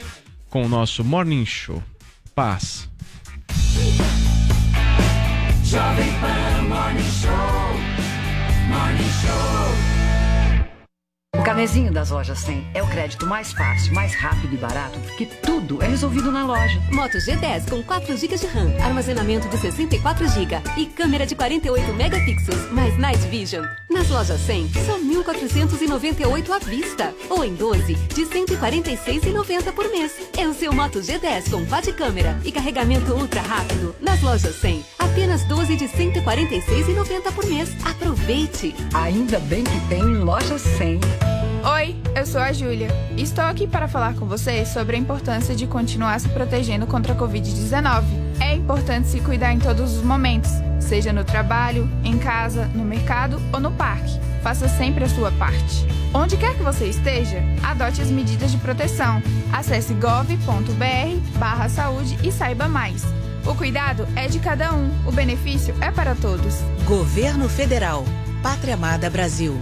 com o nosso Morning Show. Paz. Jovem Pan Morning Show. Morning Show. O Carnezinho das lojas 100 é o crédito mais fácil, mais rápido e barato, porque tudo é resolvido na loja. Moto G10 com 4 GB de RAM, armazenamento de 64 GB e câmera de 48 megapixels, mais Night Vision. Nas lojas 100, são 1.498 à vista, ou em 12, de 146,90 por mês. É o seu Moto G10 com quad câmera e carregamento ultra rápido. Nas lojas 100, apenas 12 de 146,90 por mês. Aproveite! Ainda bem que tem loja 100. Oi, eu sou a Júlia. Estou aqui para falar com você sobre a importância de continuar se protegendo contra a Covid-19. É importante se cuidar em todos os momentos, seja no trabalho, em casa, no mercado ou no parque. Faça sempre a sua parte. Onde quer que você esteja, adote as medidas de proteção. Acesse gov.br barra saúde e saiba mais. O cuidado é de cada um, o benefício é para todos. Governo Federal. Pátria Amada Brasil.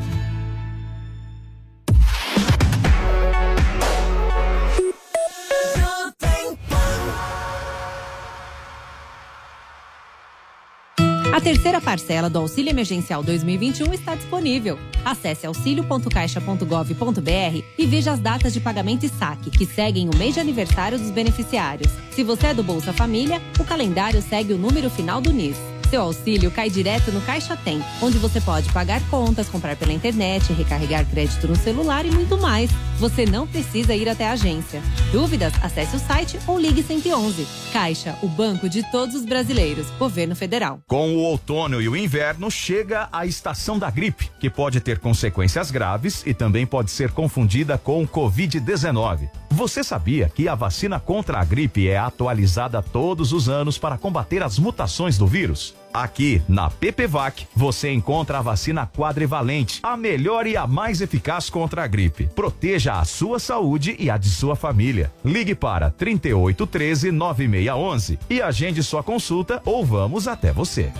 A terceira parcela do Auxílio Emergencial 2021 está disponível. Acesse auxilio.caixa.gov.br e veja as datas de pagamento e saque, que seguem o mês de aniversário dos beneficiários. Se você é do Bolsa Família, o calendário segue o número final do NIS. Seu auxílio cai direto no Caixa Tem, onde você pode pagar contas, comprar pela internet, recarregar crédito no celular e muito mais. Você não precisa ir até a agência. Dúvidas? Acesse o site ou ligue 111. Caixa, o banco de todos os brasileiros. Governo Federal. Com o outono e o inverno chega a estação da gripe, que pode ter consequências graves e também pode ser confundida com o Covid-19. Você sabia que a vacina contra a gripe é atualizada todos os anos para combater as mutações do vírus? Aqui, na PPVAC, você encontra a vacina quadrivalente, a melhor e a mais eficaz contra a gripe. Proteja a sua saúde e a de sua família. Ligue para 3813 9611 e agende sua consulta ou vamos até você.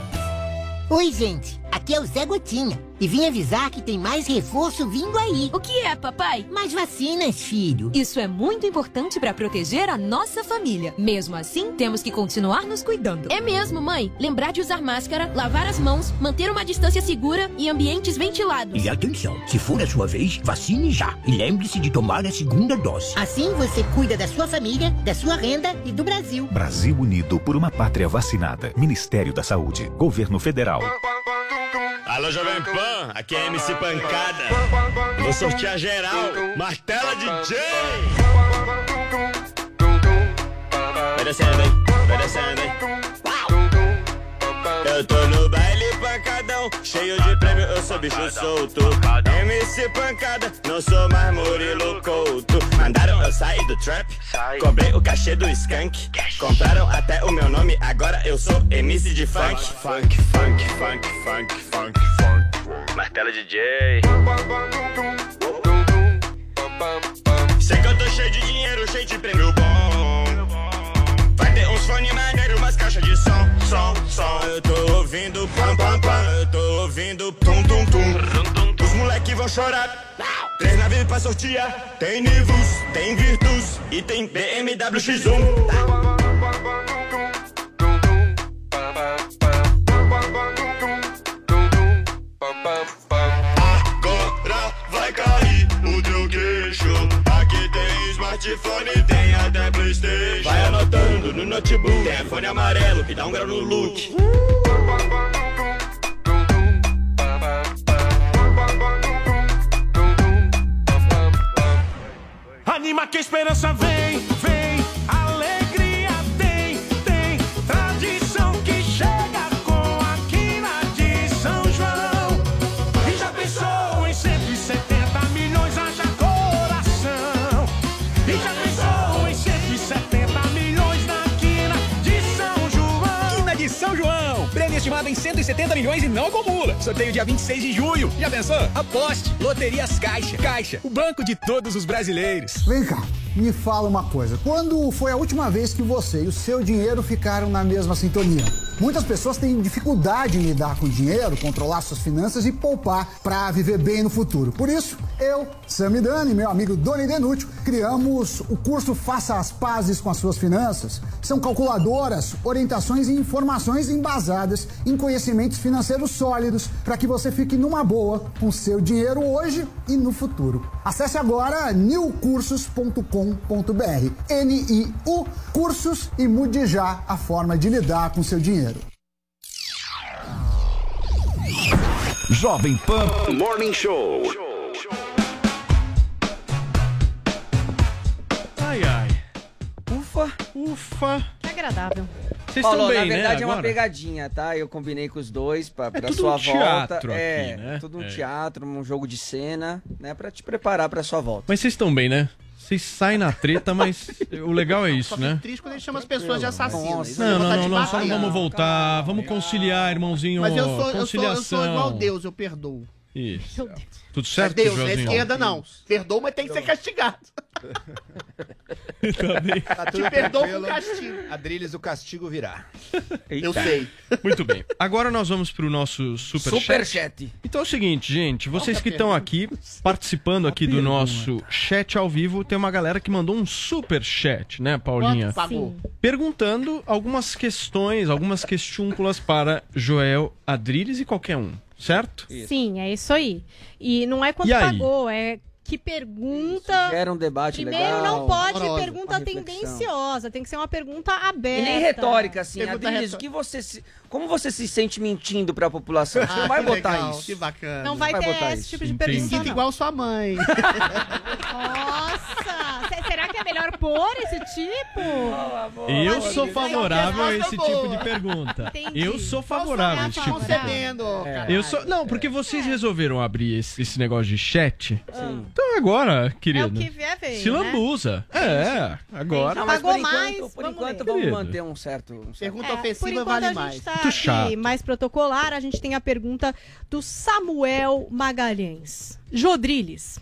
Oi, gente. Aqui é o Zé Gotinha. E vim avisar que tem mais reforço vindo aí. O que é, papai? Mais vacinas, filho. Isso é muito importante para proteger a nossa família. Mesmo assim, temos que continuar nos cuidando. É mesmo, mãe. Lembrar de usar máscara, lavar as mãos, manter uma distância segura e ambientes ventilados. E atenção, se for a sua vez, vacine já. E lembre-se de tomar a segunda dose. Assim você cuida da sua família, da sua renda e do Brasil. Brasil Unido por uma pátria vacinada. Ministério da Saúde. Governo Federal. Alô, Jovem Pan, aqui é MC Pancada. Vou sortear geral. Martela DJ. Vai descendo, hein? Vai descendo, hein? Eu tô no baile pancadão, cheio de prêmio, eu sou bicho solto. MC Pancada, não sou mais Murilo Couto. Mandaram eu sair do trap, cobrei o cachê do skunk. Compraram até o meu nome, agora eu sou MC de funk. Funk, funk, funk, funk, funk, funk. Martela DJ. Sei que eu tô cheio de dinheiro, cheio de prêmio bom. som, som. Eu tô ouvindo pam, pam, pam. Eu tô ouvindo tum, tum, tum. Os moleque vão chorar. Três navios pra sortear. Tem Nivus, tem Virtus e tem BMW X1. Agora vai cair o teu queixo. Aqui tem smartphone, tem até Playstation. Vai anotando no notebook. Tem fone amarelo que dá um grau no look. Anima que a esperança vem, vem, estimado em 170 milhões e não acumula. Sorteio dia 26 de junho. Já pensou? Aposte. Loterias Caixa. Caixa, o banco de todos os brasileiros. Vem cá, me fala uma coisa. Quando foi a última vez que você e o seu dinheiro ficaram na mesma sintonia? Muitas pessoas têm dificuldade em lidar com dinheiro, controlar suas finanças e poupar para viver bem no futuro. Por isso, eu, Sam Dani meu amigo Doni Denútil criamos o curso Faça as Pazes com as Suas Finanças. São calculadoras, orientações e informações embasadas em conhecimentos financeiros sólidos para que você fique numa boa com seu dinheiro hoje e no futuro. Acesse agora newcursos.com.br. N-I-U Cursos e mude já a forma de lidar com seu dinheiro. Jovem Pan Morning Show. Ai, ai. Ufa. Ufa. Que agradável. Vocês Paulo, estão bem, na verdade né, é uma agora? pegadinha, tá? Eu combinei com os dois pra, pra tudo sua um teatro volta. é, aqui, né? tudo um É. teatro, um jogo de cena, né? Pra te preparar pra sua volta. Mas vocês estão bem, né? Vocês saem na treta, mas o legal é isso, né? Triste quando ele chama as pessoas de assassinos. Não, não, não, não, só não vamos voltar. Vamos conciliar, irmãozinho. Mas eu sou, eu, sou, eu sou igual Deus, eu perdoo. Isso. Tudo Mas certo, Deus, na Joãozinho? esquerda não. Perdoo, mas tem que ser castigado. Tá tudo Te perdoo tranquilo. com castigo. Adrilles, o castigo virá. Eu sei. Muito bem. Agora nós vamos pro nosso super, Superchat. Então é o seguinte, gente, vocês que é estão aqui participando aqui do nosso chat ao vivo, tem uma galera que mandou um super chat, né, Paulinha? Quanto pagou? Sim. Perguntando algumas questões, algumas questúnculas para Joel Adriles e qualquer um, certo? Sim, é isso aí. E não é quanto pagou, é que pergunta. Era um debate Primeiro, legal. não pode amorosa, pergunta tendenciosa, tem que ser uma pergunta aberta. E nem retórica, assim. Pergunta Adriles, o que você se... como você se sente mentindo pra população? Você Ah, não vai botar legal, isso. Que bacana. Não vai, ter botar esse isso. tipo de Entendi. pergunta. Sinto não. igual sua mãe. Nossa! é melhor pôr esse tipo? Eu Mas sou favorável a esse tipo boa. de pergunta. Entendi. Eu sou favorável a esse tipo de concebendo. Eu sou, não, porque vocês resolveram abrir esse, esse negócio de chat. Sim. Então agora, É querido. o que vier veio, Se né? lambuza. É, agora. Não, mas Pagou por enquanto, mais, por vamos enquanto vamos Querido. manter um certo... Um certo... Pergunta É, por ofensiva enquanto vale a mais. gente tá Muito chato. mais protocolar, a gente tem a pergunta do Samuel Magalhães. Jodriles.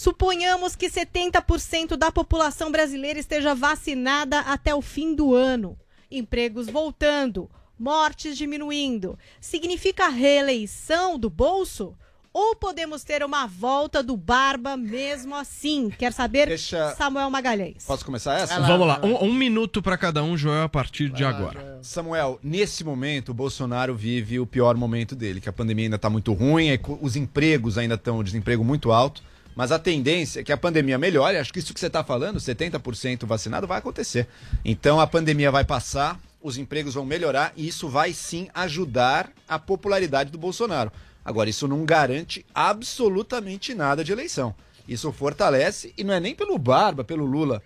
Suponhamos que 70% da população brasileira esteja vacinada até o fim do ano. Empregos voltando, mortes diminuindo. Significa reeleição do bolso? Ou podemos ter uma volta do Barba mesmo assim? Quer saber, Deixa- Samuel Magalhães? Posso começar essa? Vamos lá, um, um minuto pra cada um, Joel, a partir de agora. Samuel, nesse momento o Bolsonaro vive o pior momento dele, que a pandemia ainda está muito ruim, é os empregos ainda estão, o desemprego muito alto, mas a tendência é que a pandemia melhore, acho que isso que você está falando, 70% vacinado, vai acontecer. Então a pandemia vai passar, os empregos vão melhorar e isso vai sim ajudar a popularidade do Bolsonaro. Agora, isso não garante absolutamente nada de eleição. Isso fortalece, e não é nem pelo Barba, pelo Lula,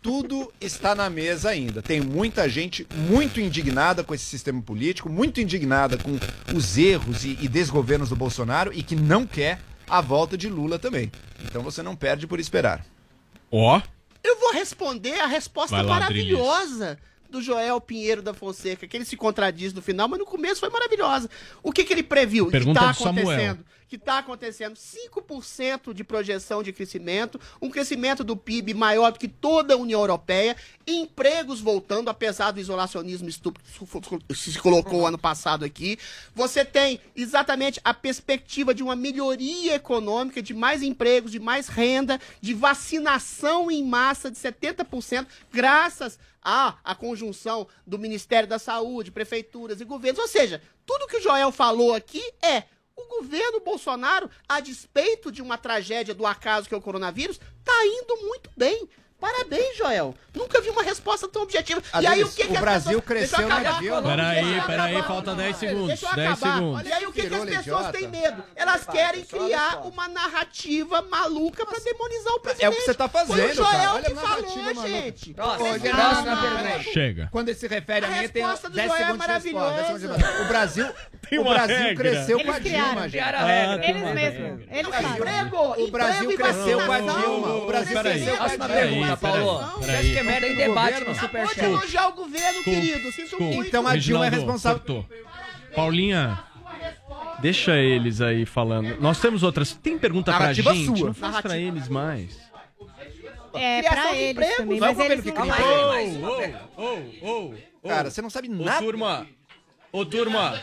tudo está na mesa ainda. Tem muita gente muito indignada com esse sistema político, muito indignada com os erros e, e desgovernos do Bolsonaro e que não quer a volta de Lula também. Então você não perde por esperar. Ó, Eu vou responder a resposta lá, maravilhosa do Joel Pinheiro da Fonseca, que ele se contradiz no final, mas no começo foi maravilhosa. O que, que ele previu? Pergunta que tá do Samuel. Que está acontecendo. 5% de projeção de crescimento, um crescimento do PIB maior do que toda a União Europeia, empregos voltando, apesar do isolacionismo estúpido que se colocou ano passado aqui. Você tem exatamente a perspectiva de uma melhoria econômica, de mais empregos, de mais renda, de vacinação em massa de 70%, graças à, à conjunção do Ministério da Saúde, prefeituras e governos. Ou seja, tudo que o Joel falou aqui é o governo Bolsonaro, a despeito de uma tragédia do acaso que é o coronavírus, tá indo muito bem. Parabéns, Joel. Nunca vi uma resposta tão objetiva. e aí o que, o que as Brasil pessoas- cresceu eu na. Dilma. Peraí, peraí, falta 10 segundos. Deixa eu 10 acabar. segundos. E aí o que, que as pessoas idiota. têm medo? Elas querem criar uma narrativa maluca pra demonizar o presidente. É o que você tá Foi o fazendo, Joel cara. Olha que a narrativa falou, gente. Próxima, próxima pergunta. Chega. Quando ele se refere a, A mim, tem resposta do 10 Joel é segundos resposta. maravilhosa. 10 segundos de resposta. O Brasil, o Brasil regra. cresceu Eles com a criaram. Dilma, gente. A Ah, Eles mesmos. Eles. Emprego, O Brasil cresceu com a. Dilma. O Brasil cresceu com a Dilma. Pergunta, Paulo. Você acha que é tem do debate no Superchat. Pode elogiar o governo, querido. Sinto muito. Então a Dilma é responsável. Paulinha, deixa eles aí falando. Nós temos outras. Tem pergunta pra Narrativa gente? sua. Não faz pra eles mais. É, Criação pra de eles empregos, também, vai o mas eles que não... Ô, ô, ô, ô. Cara, você não sabe Ô, nada. turma. Ô, turma.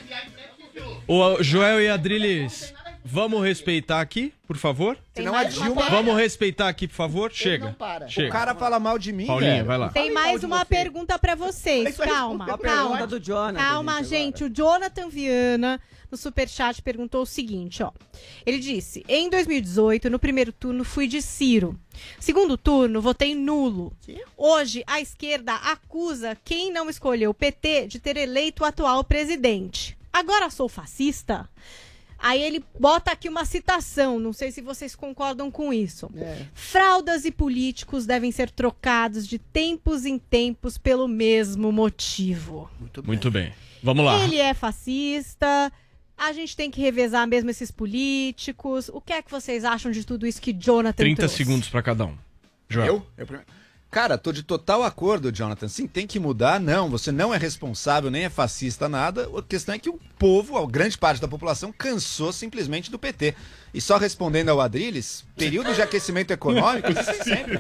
Ô, Joel e Adriles, vamos respeitar aqui, por favor? Tem Senão a mais uma Dilma- pergunta. Vamos respeitar aqui, por favor? Chega. não para. Chega. O cara fala mal de mim, Paulinha, velho. vai lá. Tem mais uma pergunta pra vocês. Isso aí, Calma, uma pergunta calma. do Jonathan, Calma, gente, gente. O Jonathan Viana, no Superchat, perguntou o seguinte, ó. Ele disse, em 2018, no primeiro turno, fui de Ciro. Segundo turno, votei nulo. Hoje, a esquerda acusa quem não escolheu o PT de ter eleito o atual presidente. Agora sou fascista? Aí ele bota aqui uma citação, não sei se vocês concordam com isso. É. Fraldas e políticos devem ser trocados de tempos em tempos pelo mesmo motivo. Muito bem. Vamos lá. Ele é fascista. A gente tem que revezar mesmo esses políticos. O que é que vocês acham de tudo isso que Jonathan 30 trouxe? segundos pra cada um. Joel. Eu? Eu primeiro. Cara, tô de total acordo, Jonathan. Sim, tem que mudar. Não, você não é responsável, nem é fascista, nada. A questão é que o povo, a grande parte da população, cansou simplesmente do PT. E só respondendo ao Adriles, período de aquecimento econômico, sempre.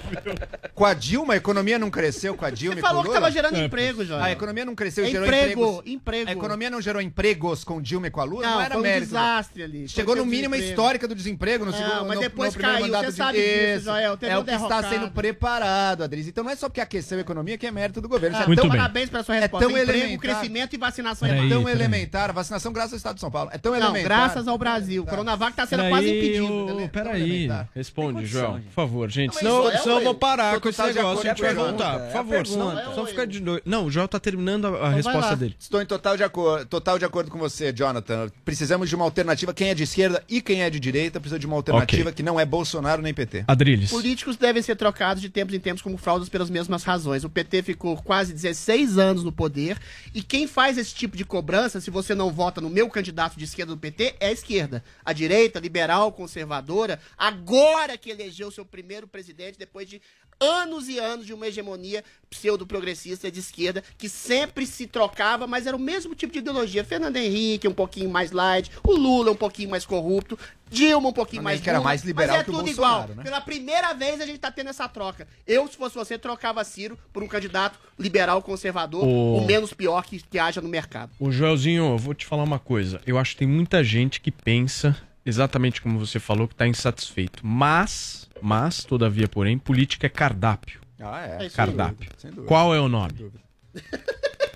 Com a Dilma, a economia não cresceu com a Dilma Você e falou que Lula? tava gerando emprego, Joel. A economia não cresceu e gerou Emprego, empregos. emprego. A economia não gerou empregos com Dilma e com a Lula? Não, Não, era foi um mérito. desastre ali. Chegou no mínimo desemprego. histórica do desemprego no Não, segundo mas no- depois no primeiro caiu, mandato você de- sabe disso, Isso. Joel, É o que está sendo preparado, Adriles. Então não é só porque aqueceu a economia que é mérito do governo. Ah, é Muito tão, bem. Parabéns pela sua É resposta. tão Emprego, elementar. crescimento e vacinação Peraí, é tão elementar. A vacinação graças ao Estado de São Paulo. É tão Não, elementar. graças ao Brasil. O Coronavac tá sendo quase impedido. peraí. Responde, condição, por favor, gente. Não, Senão, é, senão eu vou parar com esse negócio e a gente é a vai voltar. é Por a favor, senão, pergunta. senão fica de noite. Não, o Joel tá terminando a, a vai resposta dele. Estou em total de, acordo, total de acordo com você, Jonathan. Precisamos de uma alternativa. Quem é de esquerda e quem é de direita precisa de uma alternativa Ok. que não é Bolsonaro nem PT. Adriles. Políticos devem ser trocados de tempos em tempos como fraudas pelas mesmas razões. O PT ficou quase 16 anos no poder e quem faz esse tipo de cobrança, se você não vota no meu candidato de esquerda do PT, é a esquerda. A direita, liberal, conservadora, agora que elegeu seu primeiro presidente, depois de anos e anos de uma hegemonia pseudo-progressista de esquerda, que sempre se trocava, mas era o mesmo tipo de ideologia. Fernando Henrique, um pouquinho mais light, o Lula um pouquinho mais corrupto, Dilma um pouquinho mais Henrique era mais liberal mas é que o tudo Bolsonaro, igual. né? Pela primeira vez a gente tá tendo essa troca. Eu, se fosse você, trocava Ciro por um candidato liberal conservador, O- o menos pior que, que haja no mercado. O Joelzinho, eu vou te falar uma coisa. Eu acho que tem muita gente que pensa exatamente como você falou, que tá insatisfeito. Mas, mas, todavia, porém, política é cardápio. Ah, é. É isso Cardápio. Sem dúvida. Qual é o nome?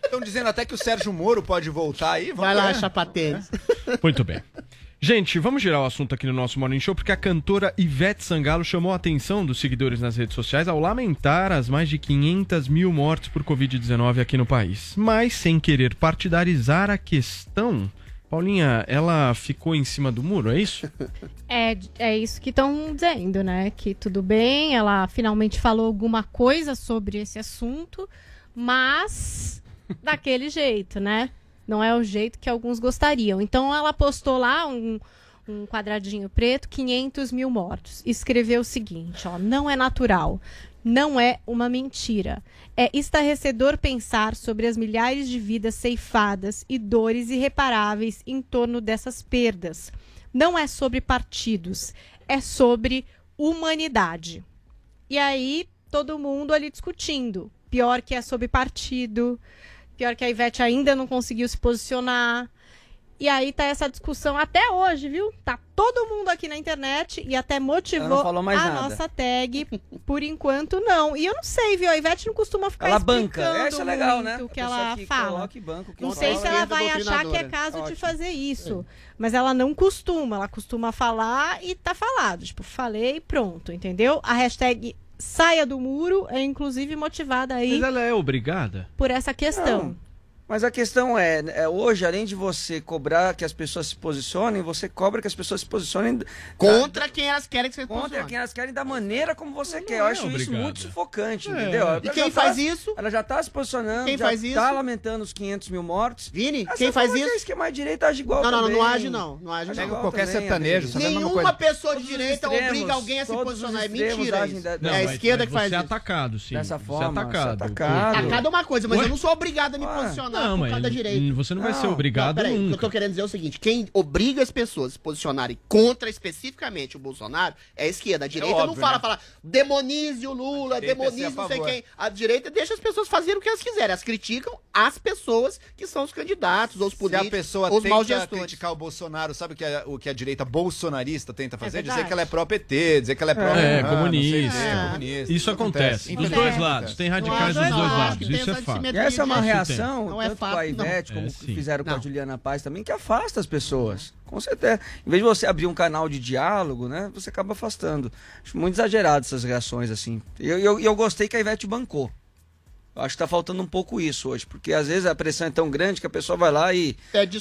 Estão dizendo até que o Sérgio Moro pode voltar aí. Vamos Vai lá, ver. chapa tênis. Muito bem. Gente, vamos girar o assunto aqui no nosso Morning Show, porque a cantora Ivete Sangalo chamou a atenção dos seguidores nas redes sociais ao lamentar as mais de 500 mil mortes por Covid-19 aqui no país. Mas, sem querer partidarizar a questão, Paulinha, ela ficou em cima do muro, é isso? É, é isso que estão dizendo, né? Que tudo bem, ela finalmente falou alguma coisa sobre esse assunto, mas daquele jeito, né? Não é o jeito que alguns gostariam. Então ela postou lá um, um quadradinho preto, 500 mil mortos. Escreveu o seguinte, ó, não é natural. Não é uma mentira. É estarrecedor pensar sobre as milhares de vidas ceifadas e dores irreparáveis em torno dessas perdas. não é sobre partidos, é sobre humanidade. E aí, todo mundo ali discutindo. Pior que é sobre partido, pior que a Ivete ainda não conseguiu se posicionar. E aí tá essa discussão até hoje, viu? Tá todo mundo aqui na internet e até motivou não falou mais a nada. nossa tag. Por enquanto, não. E eu não sei, viu? A Ivete não costuma ficar Ela banca. explicando Isso é legal, né? muito o que ela que fala. coloca banca o que Não fala. sei se ela vai achar que é doutrinadora. caso de Ótimo. fazer isso. Mas ela não costuma. Ela costuma falar e tá falado. Tipo, falei e pronto, entendeu? A hashtag saia do muro é inclusive motivada aí Mas ela é obrigada? por essa questão. Não. Mas a questão é, é, hoje, além de você cobrar que as pessoas se posicionem, você cobra que as pessoas se posicionem Contra quem elas querem que você contra posicione. quem elas querem da maneira como você quer. Eu é acho isso obrigado. muito sufocante, É. entendeu? E Ela quem já faz tá- isso? Ela já tá se posicionando, Quem já faz tá isso? lamentando os 500 mil mortos. Vini, Ah, quem você faz que isso? a esquema de direita age igual Não, não, não, também. não age não. Não age Age não. qualquer também, sertanejo, sabe Nenhuma coisa. pessoa de Todos os direita extremos, obriga alguém a se posicionar. É mentira isso. da- Não, é a esquerda que faz você é isso. atacado, sim. Dessa Você é forma, atacado. você é atacado. Atacado é uma coisa, mas eu não sou obrigado a me posicionar Não, por causa da direita. você não vai ser obrigado peraí, O que eu nunca. tô querendo dizer é o seguinte: quem obriga as pessoas a se posicionarem contra especificamente o Bolsonaro é a esquerda. A direita não óbvio, fala, né? fala, demonize o Lula, ser demonize a não sei quem. A direita deixa as pessoas fazerem o que elas quiserem. Elas criticam as pessoas que são os candidatos, ou os Se políticos, a pessoa os maus tenta gestores. criticar o Bolsonaro, sabe o que, a, o que a direita bolsonarista tenta fazer? dizer verdade. que ela é pró-PT, dizer que ela é pró É, ah, não comunista. É. comunista. Isso acontece. Dos dois lados. Tem radicais Não, dos não, dois lados. Isso é essa fato. E essa é uma reação, Não é tanto com a fato, não. Ivete, como É, fizeram com a Não. Juliana Paz também, que afasta as pessoas. Com certeza. Em vez de você abrir um canal de diálogo, né, você acaba afastando. Acho muito exagerado essas reações, assim. E eu, eu, eu gostei que a Ivete bancou. Eu acho que tá faltando um pouco isso hoje, porque às vezes a pressão é tão grande que a pessoa vai lá e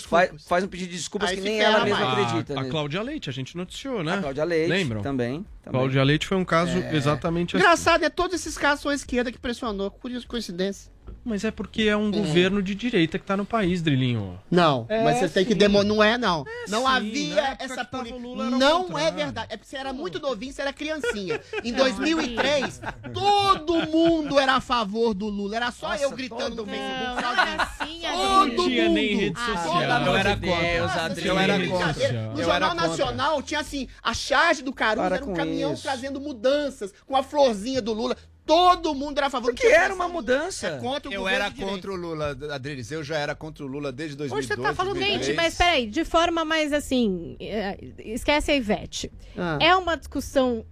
faz, faz um pedido de desculpas Aí que nem ela mesma mais. acredita. A, a né? Cláudia Leite, a gente noticiou, né? A Cláudia Leite Lembram? também. também. Cláudia Leite foi um caso É. exatamente assim. Engraçado, é todos esses casos são a esquerda que pressionou. Curioso coincidência. Mas é porque é um governo de direita que tá no país, Drilinho. Não, É, mas você tem que sim. demonstrar. Não é, não. não sim, havia essa política. Não é verdade. É porque você era muito novinho, você era criancinha. Em 2003, todo mundo era a favor do Lula. Era só eu gritando no Facebook. sozinho. assim, Todo Não tinha mundo. nem rede Ah, social. amor Eu era de Deus. Nossa, Eu era contra. No Eu Jornal. Nacional tinha assim, a charge do Caruso Para era um caminhão isso. trazendo mudanças, com a florzinha do Lula. Todo mundo era a favor. Porque era uma mudança. É contra o Eu era contra o Lula, Adriles. Eu já era contra o Lula desde 2002. Hoje você tá falando- 2003. Gente, mas peraí, de forma mais assim, é, esquece a Ivete. Ah. É uma discussão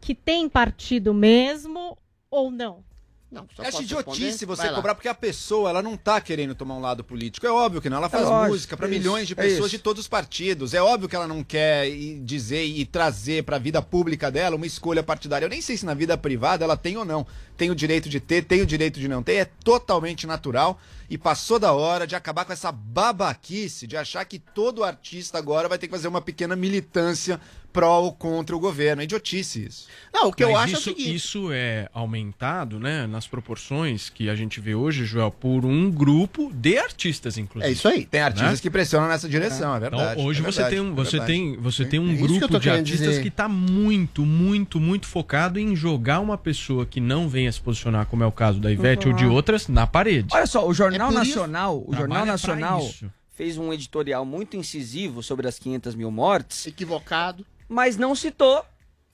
que tem partido mesmo ou não? Não, só Eu acho idiotice você Vai lá. cobrar, porque a pessoa, ela não tá querendo tomar um lado político. É óbvio que não. Ela faz lógico, música pra é isso, milhões de é pessoas isso. de todos os partidos. É óbvio que ela não quer dizer e trazer pra vida pública dela uma escolha partidária. Eu nem sei se na vida privada ela tem ou não. Tem o direito de ter, tem o direito de não ter. É totalmente natural. E passou da hora de acabar com essa babaquice de achar que todo artista agora vai ter que fazer uma pequena militância pró ou contra o governo. É idiotice isso. Não, o que eu Mas acho isso, é o seguinte. isso é aumentado, né, nas proporções que a gente vê hoje, Joel, por um grupo de artistas, inclusive. É isso aí. Tem artistas Né? que pressionam nessa direção, é verdade. Então, hoje é você verdade, tem um, é você verdade. tem, você tem É um isso que eu grupo de artistas dizer. que está muito, muito, muito focado em jogar uma pessoa que não venha se posicionar, como é o caso da Ivete ou de outras, na parede. Olha só, o Jornal É isso- Nacional, o Jornal pra Nacional fez um editorial muito incisivo sobre as 500 mil mortes, Equivocado. mas não citou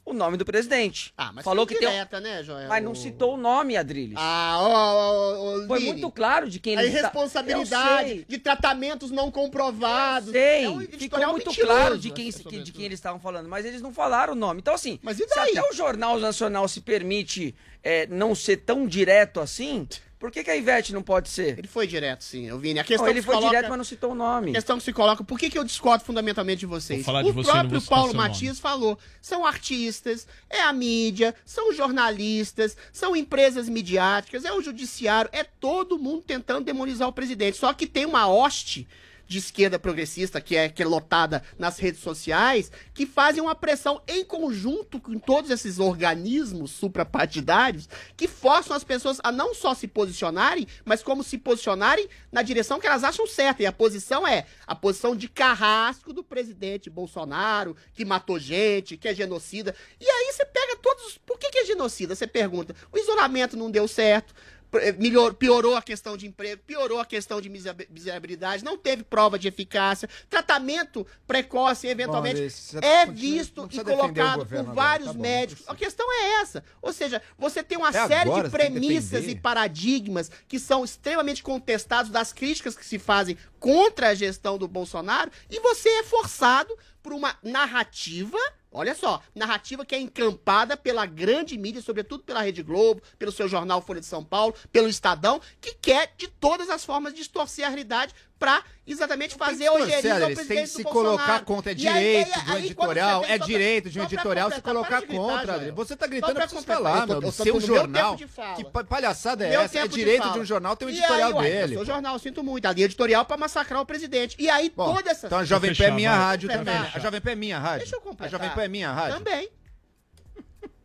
o nome do presidente. Ah, mas Falou que tem, um- direta, né, Joel? mas não citou o nome, Adriles. Ah, ó, ó, ó, Foi muito claro de quem A ele está- Eu irresponsabilidade sei. de tratamentos não comprovados. Sei, É um ficou muito claro de quem, essa, que- de quem eles estavam falando, mas eles não falaram o nome. Então, assim, Mas se até o Jornal Nacional se permite é, não ser tão direto assim, por que, que a Ivete não pode ser? Ele foi direto, sim, eu Vini. A questão Não, ele que foi coloca... direto, mas não citou o nome. A questão que se coloca, por que, que eu discordo fundamentalmente de vocês? Vou falar de o você, não próprio Paulo nome. Matias falou, são artistas, é a mídia, são jornalistas, são empresas midiáticas, é o judiciário, é todo mundo tentando demonizar o presidente. Só que tem uma hoste de esquerda progressista, que é, que é lotada nas redes sociais, que fazem uma pressão em conjunto com todos esses organismos suprapartidários, que forçam as pessoas a não só se posicionarem, mas como se posicionarem na direção que elas acham certa. E a posição é a posição de carrasco do presidente Bolsonaro, que matou gente, que é genocida. E aí você pega todos. Por que, que é genocida? Você pergunta. O isolamento não deu certo. Eh, melhor, piorou a questão de emprego, piorou a questão de miser- miserabilidade, não teve prova de eficácia, tratamento precoce, eventualmente, Maurício, você é visto e colocado por agora, vários tá bom, médicos. A questão é essa. Ou seja, você tem uma Até série de premissas e paradigmas que são extremamente contestados das críticas que se fazem contra a gestão do Bolsonaro e você é forçado por uma narrativa, olha só, narrativa que é encampada pela grande mídia, sobretudo pela Rede Globo, pelo seu jornal Folha de São Paulo, pelo Estadão, que quer de todas as formas distorcer a realidade para exatamente fazer ojeriza ao presidente que se do colocar contra, é aí- direito aí- do aí, quando editorial, é direito de um editorial se colocar para de gritar, contra. Adri. Você tá gritando, pra eu completar, falar, eu meu. eu Seu no meu jornal, de que pa- palhaçada é Meu essa? É de direito fala. de um jornal, tem um editorial aí, ué, dele. Seu jornal, sinto muito. A linha editorial pra massacrar o presidente. E aí, toda essa. Então a Jovem Pan é minha rádio também. A Jovem Pan é minha rádio. Deixa eu completar. A Jovem Pan é minha rádio. Também.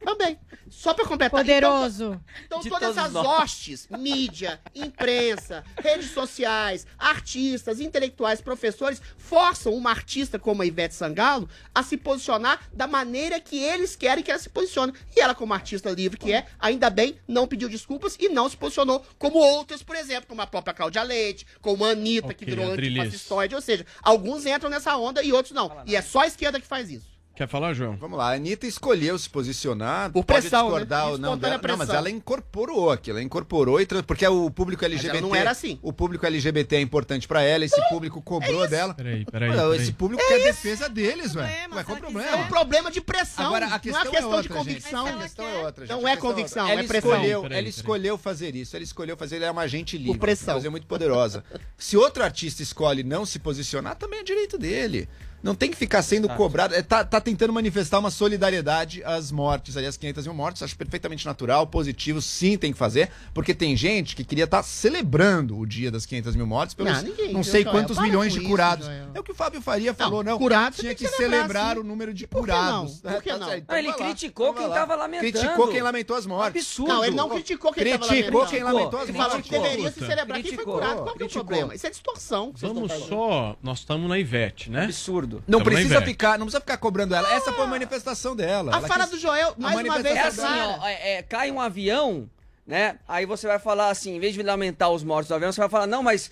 Também. Só pra completar. Poderoso. Então, De todas todos essas nós. hostes, mídia, imprensa, redes sociais, artistas, intelectuais, professores, forçam uma artista como a Ivete Sangalo a se posicionar da maneira que eles querem que ela se posicione. E ela, como artista livre que é, ainda bem, não pediu desculpas e não se posicionou como outras, por exemplo, como a própria Cláudia Leite, como a Anitta, que Ok, virou antifascistoide. Ou seja, alguns entram nessa onda e outros não. E é só a esquerda que faz isso. Quer falar, João? Vamos lá, a Anitta escolheu se posicionar. Por pode pressão, discordar né? ou não dela. Não, mas pressão. ela incorporou aquilo, ela incorporou e trans- porque o público LGBT. não era assim. O público LGBT é importante pra ela, esse público cobrou dela. Peraí, peraí. Peraí. Esse público quer defesa deles, velho. Qual o problema? É um problema de pressão. Agora, a não questão é questão é outra, de gente. convicção. A questão é outra, gente. Não é questão convicção, é ela pressão. Escolheu, Peraí, ela peraí. escolheu fazer isso. Ela escolheu fazer, ela é uma agente livre. pressão. Uma coisa muito poderosa. Se outro artista escolhe não se posicionar, também é direito dele. Não tem que ficar sendo cobrado. É, tá, tá tentando manifestar uma solidariedade às mortes, ali, às 500 mil mortes. Acho perfeitamente natural, positivo, sim, tem que fazer. Porque tem gente que queria estar celebrando o dia das 500 mil mortes pelos Não, ninguém, não sei Joel? quantos milhões de isso, curados. Joel. é o que o Fábio Faria falou, não. curado você Tinha que, que celebrar, sim. o número de Por que não? curados. Por que É, não? tá ele Então vai lá. criticou Então quem vai lá. tava lamentando. Criticou quem lamentou as mortes. Absurdo. Não, ele não criticou quem tava Criticou lamentando. quem lamentou as Ele falou mortes. que deveria se celebrar quem foi Criticou. curado. Qual que é o Criticou. problema? Isso é distorção. Vamos só. Nós estamos na Ivete, né? Absurdo. Não Tamo precisa ficar, não precisa ficar cobrando ela. Essa foi a manifestação dela. A Ela fala quis- do Joel, mais uma vez, É assim, ó, é, é, cai um avião, né? Aí você vai falar assim, em vez de lamentar os mortos do avião, você vai falar, não, mas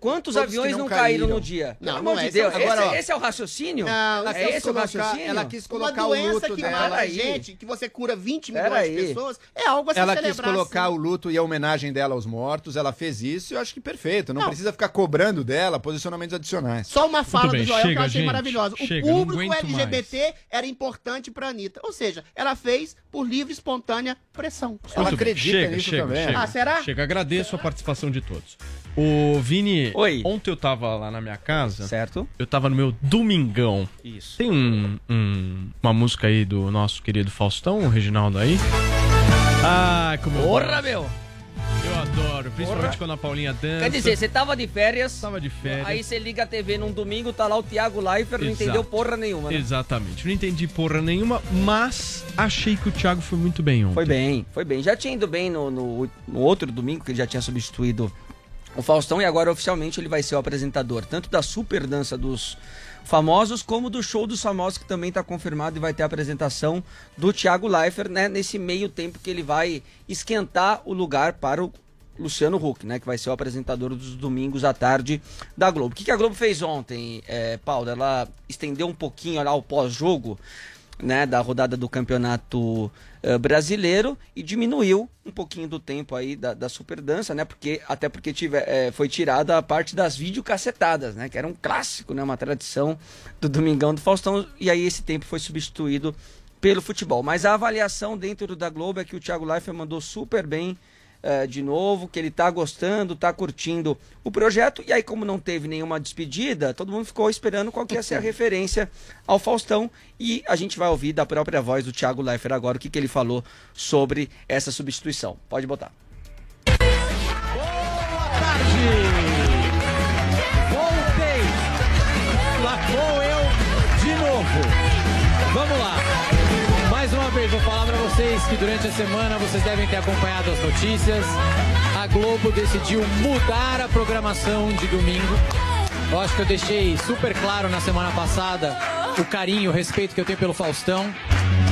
quantos Todos que aviões não não, caíram caíram. no dia? Não, Pelo não amor é de esse é o- Deus. Agora, esse, esse é o raciocínio? Não, Ela é quis esse o colocar, raciocínio? ela quis Uma colocar o doença luto que dela. mata gente, que você cura 20 milhões de Peraí. pessoas, é algo a se Ela quis colocar sim. o luto e a homenagem dela aos mortos, ela fez isso e eu acho que perfeito. Não, Não. precisa ficar cobrando dela posicionamentos adicionais. Só uma fala bem, do Joel que chega, eu achei gente. maravilhosa. O Chega, não público LGBT era importante pra Anitta. Ou seja, ela fez por livre, espontânea pressão. Ela Muito acredita nisso também. Ah, será? Chega, agradeço a participação de todos. O Vini, Oi. ontem eu tava lá na minha casa. Certo. Eu tava no meu domingão. Isso. Tem um, um- uma música aí do nosso querido Faustão, o Reginaldo aí. Ai, como eu Porra, meu. Eu adoro, principalmente Porra. quando a Paulinha dança. Quer dizer, você tava de férias, Tava de férias. aí você liga a TV num domingo, tá lá o Thiago Leifert, não entendeu porra nenhuma, né? Exatamente. Não entendi porra nenhuma, mas achei que o Thiago foi muito bem ontem. Foi bem, foi bem. Já tinha ido bem no, no- no outro domingo, que ele já tinha substituído o Faustão, e agora oficialmente ele vai ser o apresentador, tanto da super dança dos famosos, como do show dos famosos, que também está confirmado e vai ter a apresentação do Thiago Leifert, né? Nesse meio tempo que ele vai esquentar o lugar para o Luciano Huck, né? Que vai ser o apresentador dos domingos à tarde da Globo. O que, que a Globo fez ontem, é, Paulo? Ela estendeu um pouquinho lá o pós-jogo né, da rodada do campeonato eh, brasileiro e diminuiu um pouquinho do tempo aí da, da super dança, né? Porque, até porque tive, eh, foi tirada a parte das videocacetadas, né? Que era um clássico, né? Uma tradição do Domingão do Faustão. E aí esse tempo foi substituído pelo futebol. Mas a avaliação dentro da Globo é que o Thiago Leifert mandou super bem eh, de novo, que ele tá gostando, tá curtindo o projeto. E aí, como não teve nenhuma despedida, todo mundo ficou esperando qual que ia ser a referência ao Faustão. E a gente vai ouvir da própria voz do Thiago Leifert agora o que, que ele falou sobre essa substituição. Pode botar. Que durante a semana vocês devem ter acompanhado as notícias. A Globo decidiu mudar a programação de domingo. Eu acho que eu deixei super claro na semana passada o carinho, o respeito que eu tenho pelo Faustão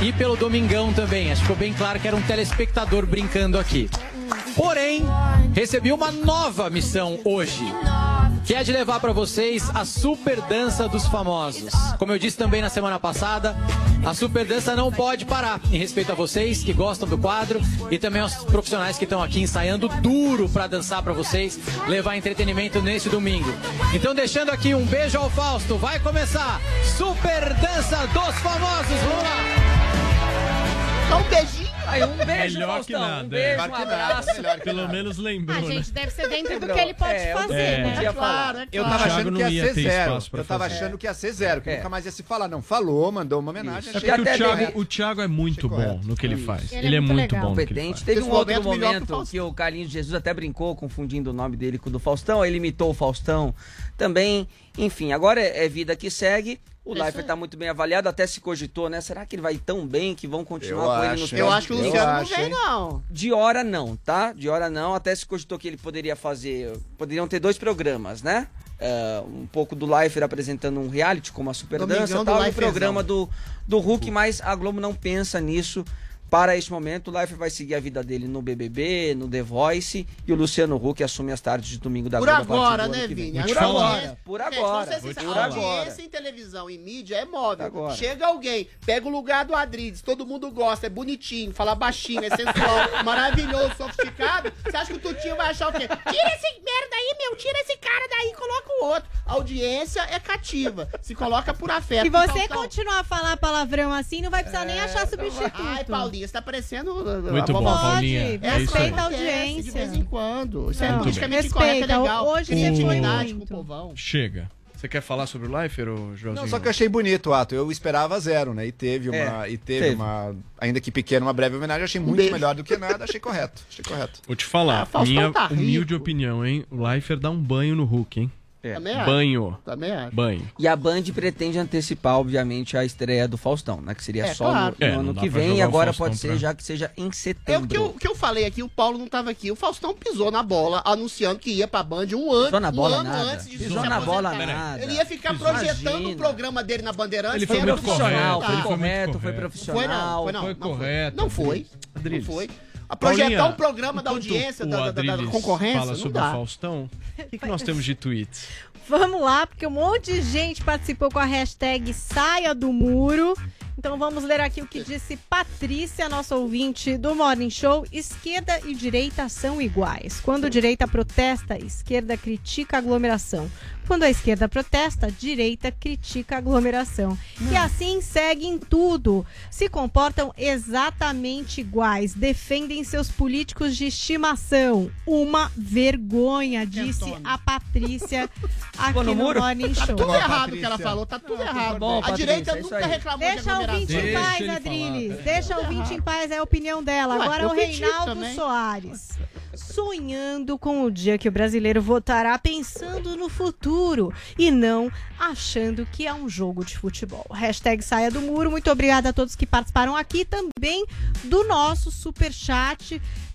e pelo Domingão também. Acho que ficou bem claro que era um telespectador brincando aqui. Porém, recebi uma nova missão hoje, que é de levar para vocês a super dança dos famosos. Como eu disse também na semana passada, a super dança não pode parar, em respeito a vocês que gostam do quadro e também aos profissionais que estão aqui ensaiando duro para dançar para vocês, levar entretenimento nesse domingo. Então, deixando aqui um beijo ao Fausto, vai começar Super Dança dos Famosos. Vamos lá! Um beijinho. Aí, um beijo, Melhor que Faustão. nada. Um beijo, é. um abraço. Pelo menos lembrou, A né? gente deve ser dentro do que ele pode É, fazer, é. né? Podia falar. Claro, é Eu O tava achando que ia ser zero. Eu tava fazer. achando que ia ser zero, que É. nunca mais ia se falar. Não, falou, mandou uma homenagem. É porque o Thiago, o Thiago é muito Achei bom no que ele faz. Ele Ele, é é muito bom no que ele competente. faz. Teve um outro momento que o Carlinhos Jesus até brincou, confundindo o nome dele com o do Faustão. Ele imitou o Faustão também. Enfim, agora é, é vida que segue. O Leifert tá muito bem avaliado, até se cogitou, né? Será que ele vai tão bem que vão continuar Eu com ele acho, nos hein? Eu acho que o Luciano não vem, não. De hora não, tá? De hora não. Até se cogitou que ele poderia fazer. Poderiam ter dois programas, né? É, um pouco do Leifert apresentando um reality, como a Super Domingão Dança e tal, e o programa do, do Hulk, mas a Globo não pensa nisso para este momento. O Leifert vai seguir a vida dele no BBB, no The Voice, e o Luciano Huck assume as tardes de domingo da Por Globo a agora, né. Vini? Te Por agora, por Gente, agora, se por agora. sabem, audiência em televisão e mídia é móvel. Agora. Chega alguém, pega o lugar do Adrides, todo mundo gosta, é bonitinho, fala baixinho, é sensual, maravilhoso, sofisticado. Você acha que o Tutinho vai achar o quê? Tira esse merda aí, meu, tira esse cara daí, coloca o outro. A audiência é cativa, se coloca por afeto. Se você Então, continuar a falar palavrão assim, não vai precisar nem achar substituto. Ai, Paulinha, você tá parecendo... Muito bom, Pode, Paulinha. É respeita a Acontece audiência. De vez em quando. Isso é politicamente respeita. incorreto, é legal. Hoje Tem intimidade com o povão. Chega. Você quer falar sobre o Leifert, ou Joãozinho? Não, só que eu achei bonito o ato. Eu esperava zero, né? E teve uma. É, e teve, teve. uma. Ainda que pequena, uma breve homenagem. Achei muito beijo. melhor do que nada. Achei correto. Achei correto. Vou te falar, Ah, minha tá humilde opinião, hein? O Leifert dá um banho no Hulk, hein? É. Também acho. Banho. Também acho. Banho. E a Band pretende antecipar, obviamente, a estreia do Faustão, né? Que seria É, só claro. no, no É, não ano dá que pra vem, e o agora Faustão pode ser pra- já que seja em É o setembro. que eu, o que eu falei aqui, o Paulo não tava aqui. O Faustão pisou na bola, anunciando que ia pra Band um ano, Pisou na um bola ano nada. antes de Pisou se na bola aposentar. nada. Ele ia ficar Pisou. projetando o Imagina. programa dele na Bandeirantes. Ele foi muito anunciar. correto, Foi ele foi muito correto, foi correto. profissional. Foi não, foi não. Foi não foi. correto, Não foi. Não Adriles. foi. A projetar Paulinha, um programa da audiência, o da, da- da- da concorrência, fala não sobre o. Faustão, o que, que nós temos de tweets? Vamos lá, porque um monte de gente participou com a hashtag Saia do Muro. Então vamos ler aqui o que disse Patrícia, nossa ouvinte do Morning Show. Esquerda e direita são iguais. Quando a direita protesta, a esquerda critica a aglomeração. Quando a esquerda protesta, a direita critica a aglomeração. E assim seguem tudo. Se comportam exatamente iguais. Defendem seus políticos de estimação. Uma vergonha, disse a Patrícia aqui Pô, no no, muro? Morning Tá Show. tudo errado o que ela falou, tá tudo errado. bom, a Patrícia, direita é nunca aí. reclamou de Deixa o ouvinte em. Deixa paz, ele Adriles. falar. Deixa o ouvinte em paz, é a opinião dela. Ué, Agora eu o Reinaldo também. Soares. Sonhando com o dia que o brasileiro votará pensando no futuro e não achando que é um jogo de futebol. Hashtag saia do muro. Muito obrigada a todos que participaram aqui também do nosso superchat. O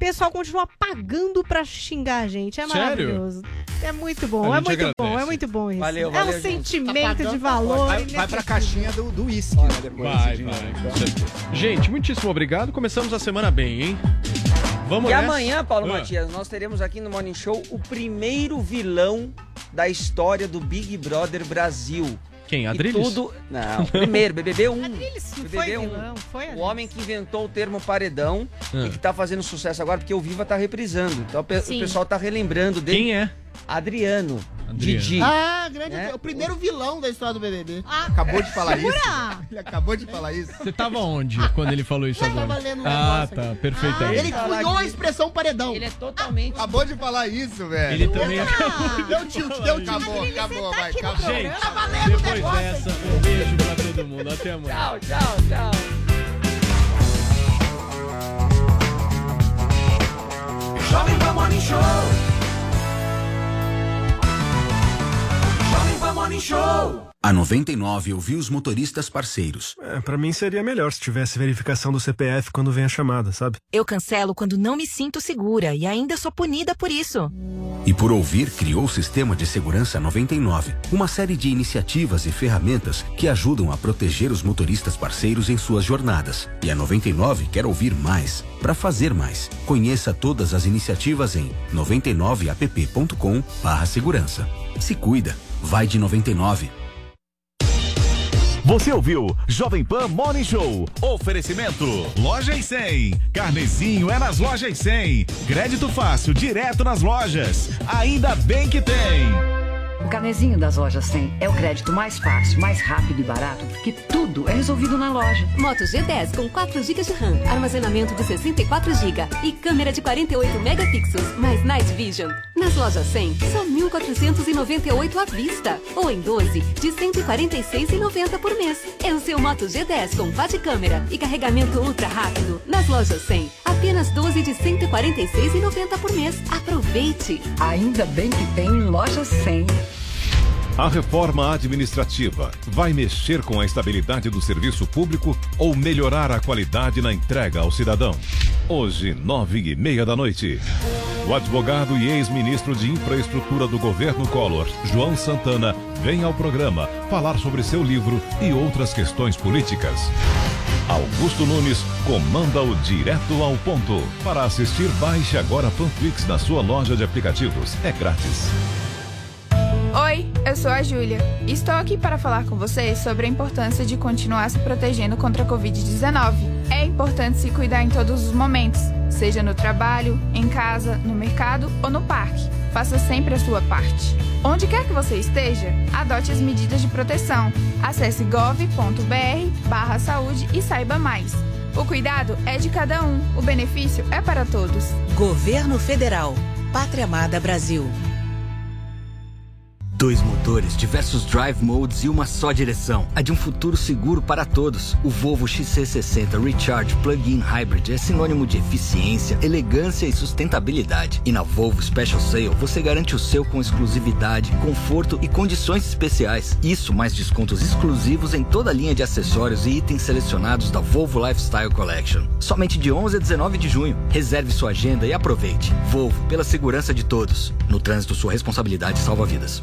pessoal continua pagando pra xingar a gente. É Sério? maravilhoso. É muito bom, é muito bom, agradece. é muito bom isso. Valeu, é valeu, um gente. sentimento Tá de valor. Vai, vai pra caixinha do do uísque, né? Depois Vai, vai. Então, com certeza. Gente, muitíssimo obrigado. Começamos a semana bem, hein? Vamos E nessa? amanhã, Paulo Ah. Matias, nós teremos aqui no Morning Show o primeiro vilão da história do Big Brother Brasil. Quem? Adriles? tudo. Não, primeiro, BBB 1. Adriles não BBB foi um. vilão, foi O Adriles. homem que inventou o termo paredão Ah. e que tá fazendo sucesso agora, porque o Viva tá reprisando. Então o pe- o Sim. pessoal tá relembrando dele. Quem é? Adriano. Adriano. Didi. Ah, grande. É. O primeiro vilão da história do BBB. Ah, acabou de falar isso? Jura? Ele acabou de falar isso. Você tava onde quando ele falou isso Eu agora? tava lendo um ah, tá. aqui. Perfeitamente. Ele cunhou a expressão paredão. Ele é totalmente. Acabou de falar isso, velho. Ele também Deu tilt, deu tilt. Acabou, acabou, vai, acabou. Gente, Tá depois negócio. dessa, um beijo pra todo mundo. Até amanhã. Tchau, tchau, tchau. Jovem Pan Morning Show. Pan Morning Show. A 99 ouviu os motoristas parceiros. É, pra mim seria melhor se tivesse verificação do CPF quando vem a chamada, sabe? Eu cancelo quando não me sinto segura e ainda sou punida por isso. E por ouvir, criou o Sistema de Segurança 99, uma série de iniciativas e ferramentas que ajudam a proteger os motoristas parceiros em suas jornadas. E a 99 quer ouvir mais, para fazer mais. Conheça todas as iniciativas em 99app.com/segurança. Se cuida, vai de 99. Você ouviu Jovem Pan Morning Show. Oferecimento Lojas 100. Carnezinho é nas Lojas 100. Crédito fácil, direto nas lojas. Ainda bem que tem. O Carnezinho das lojas 100 é o crédito mais fácil, mais rápido e barato, que tudo é resolvido na loja. Moto G10 com 4 GB de RAM, armazenamento de 64 GB e câmera de 48 megapixels, mais Night Vision. Nas lojas 100, são 1.498 à vista, ou em 12, de 146,90 por mês. É o seu Moto G10 com VAT câmera e carregamento ultra rápido. Nas lojas 100, apenas 12 de 146,90 por mês. Aproveite! Ainda bem que tem loja 100. A reforma administrativa vai mexer com a estabilidade do serviço público ou melhorar a qualidade na entrega ao cidadão? Hoje, nove e meia da noite. O advogado e ex-ministro de Infraestrutura do governo Collor, João Santana, vem ao programa falar sobre seu livro e outras questões políticas. Augusto Nunes comanda o Direto ao Ponto. Para assistir, baixe agora a Panflix na sua loja de aplicativos. É grátis. Oi, eu sou a Júlia. Estou aqui para falar com vocês sobre a importância de continuar se protegendo contra a Covid-19. É importante se cuidar em todos os momentos, seja no trabalho, em casa, no mercado ou no parque. Faça sempre a sua parte. Onde quer que você esteja, adote as medidas de proteção. Acesse gov.br/barra saúde e saiba mais. O cuidado é de cada um, o benefício é para todos. Governo Federal. Pátria Amada Brasil. Dois motores, diversos drive modes e uma só direção. A de um futuro seguro para todos. O Volvo XC60 Recharge Plug-in Hybrid é sinônimo de eficiência, elegância e sustentabilidade. E na Volvo Special Sale você garante o seu com exclusividade, conforto e condições especiais. Isso mais descontos exclusivos em toda a linha de acessórios e itens selecionados da Volvo Lifestyle Collection. Somente de 11 a 19 de junho. Reserve sua agenda e aproveite. Volvo, pela segurança de todos. No trânsito, sua responsabilidade salva vidas.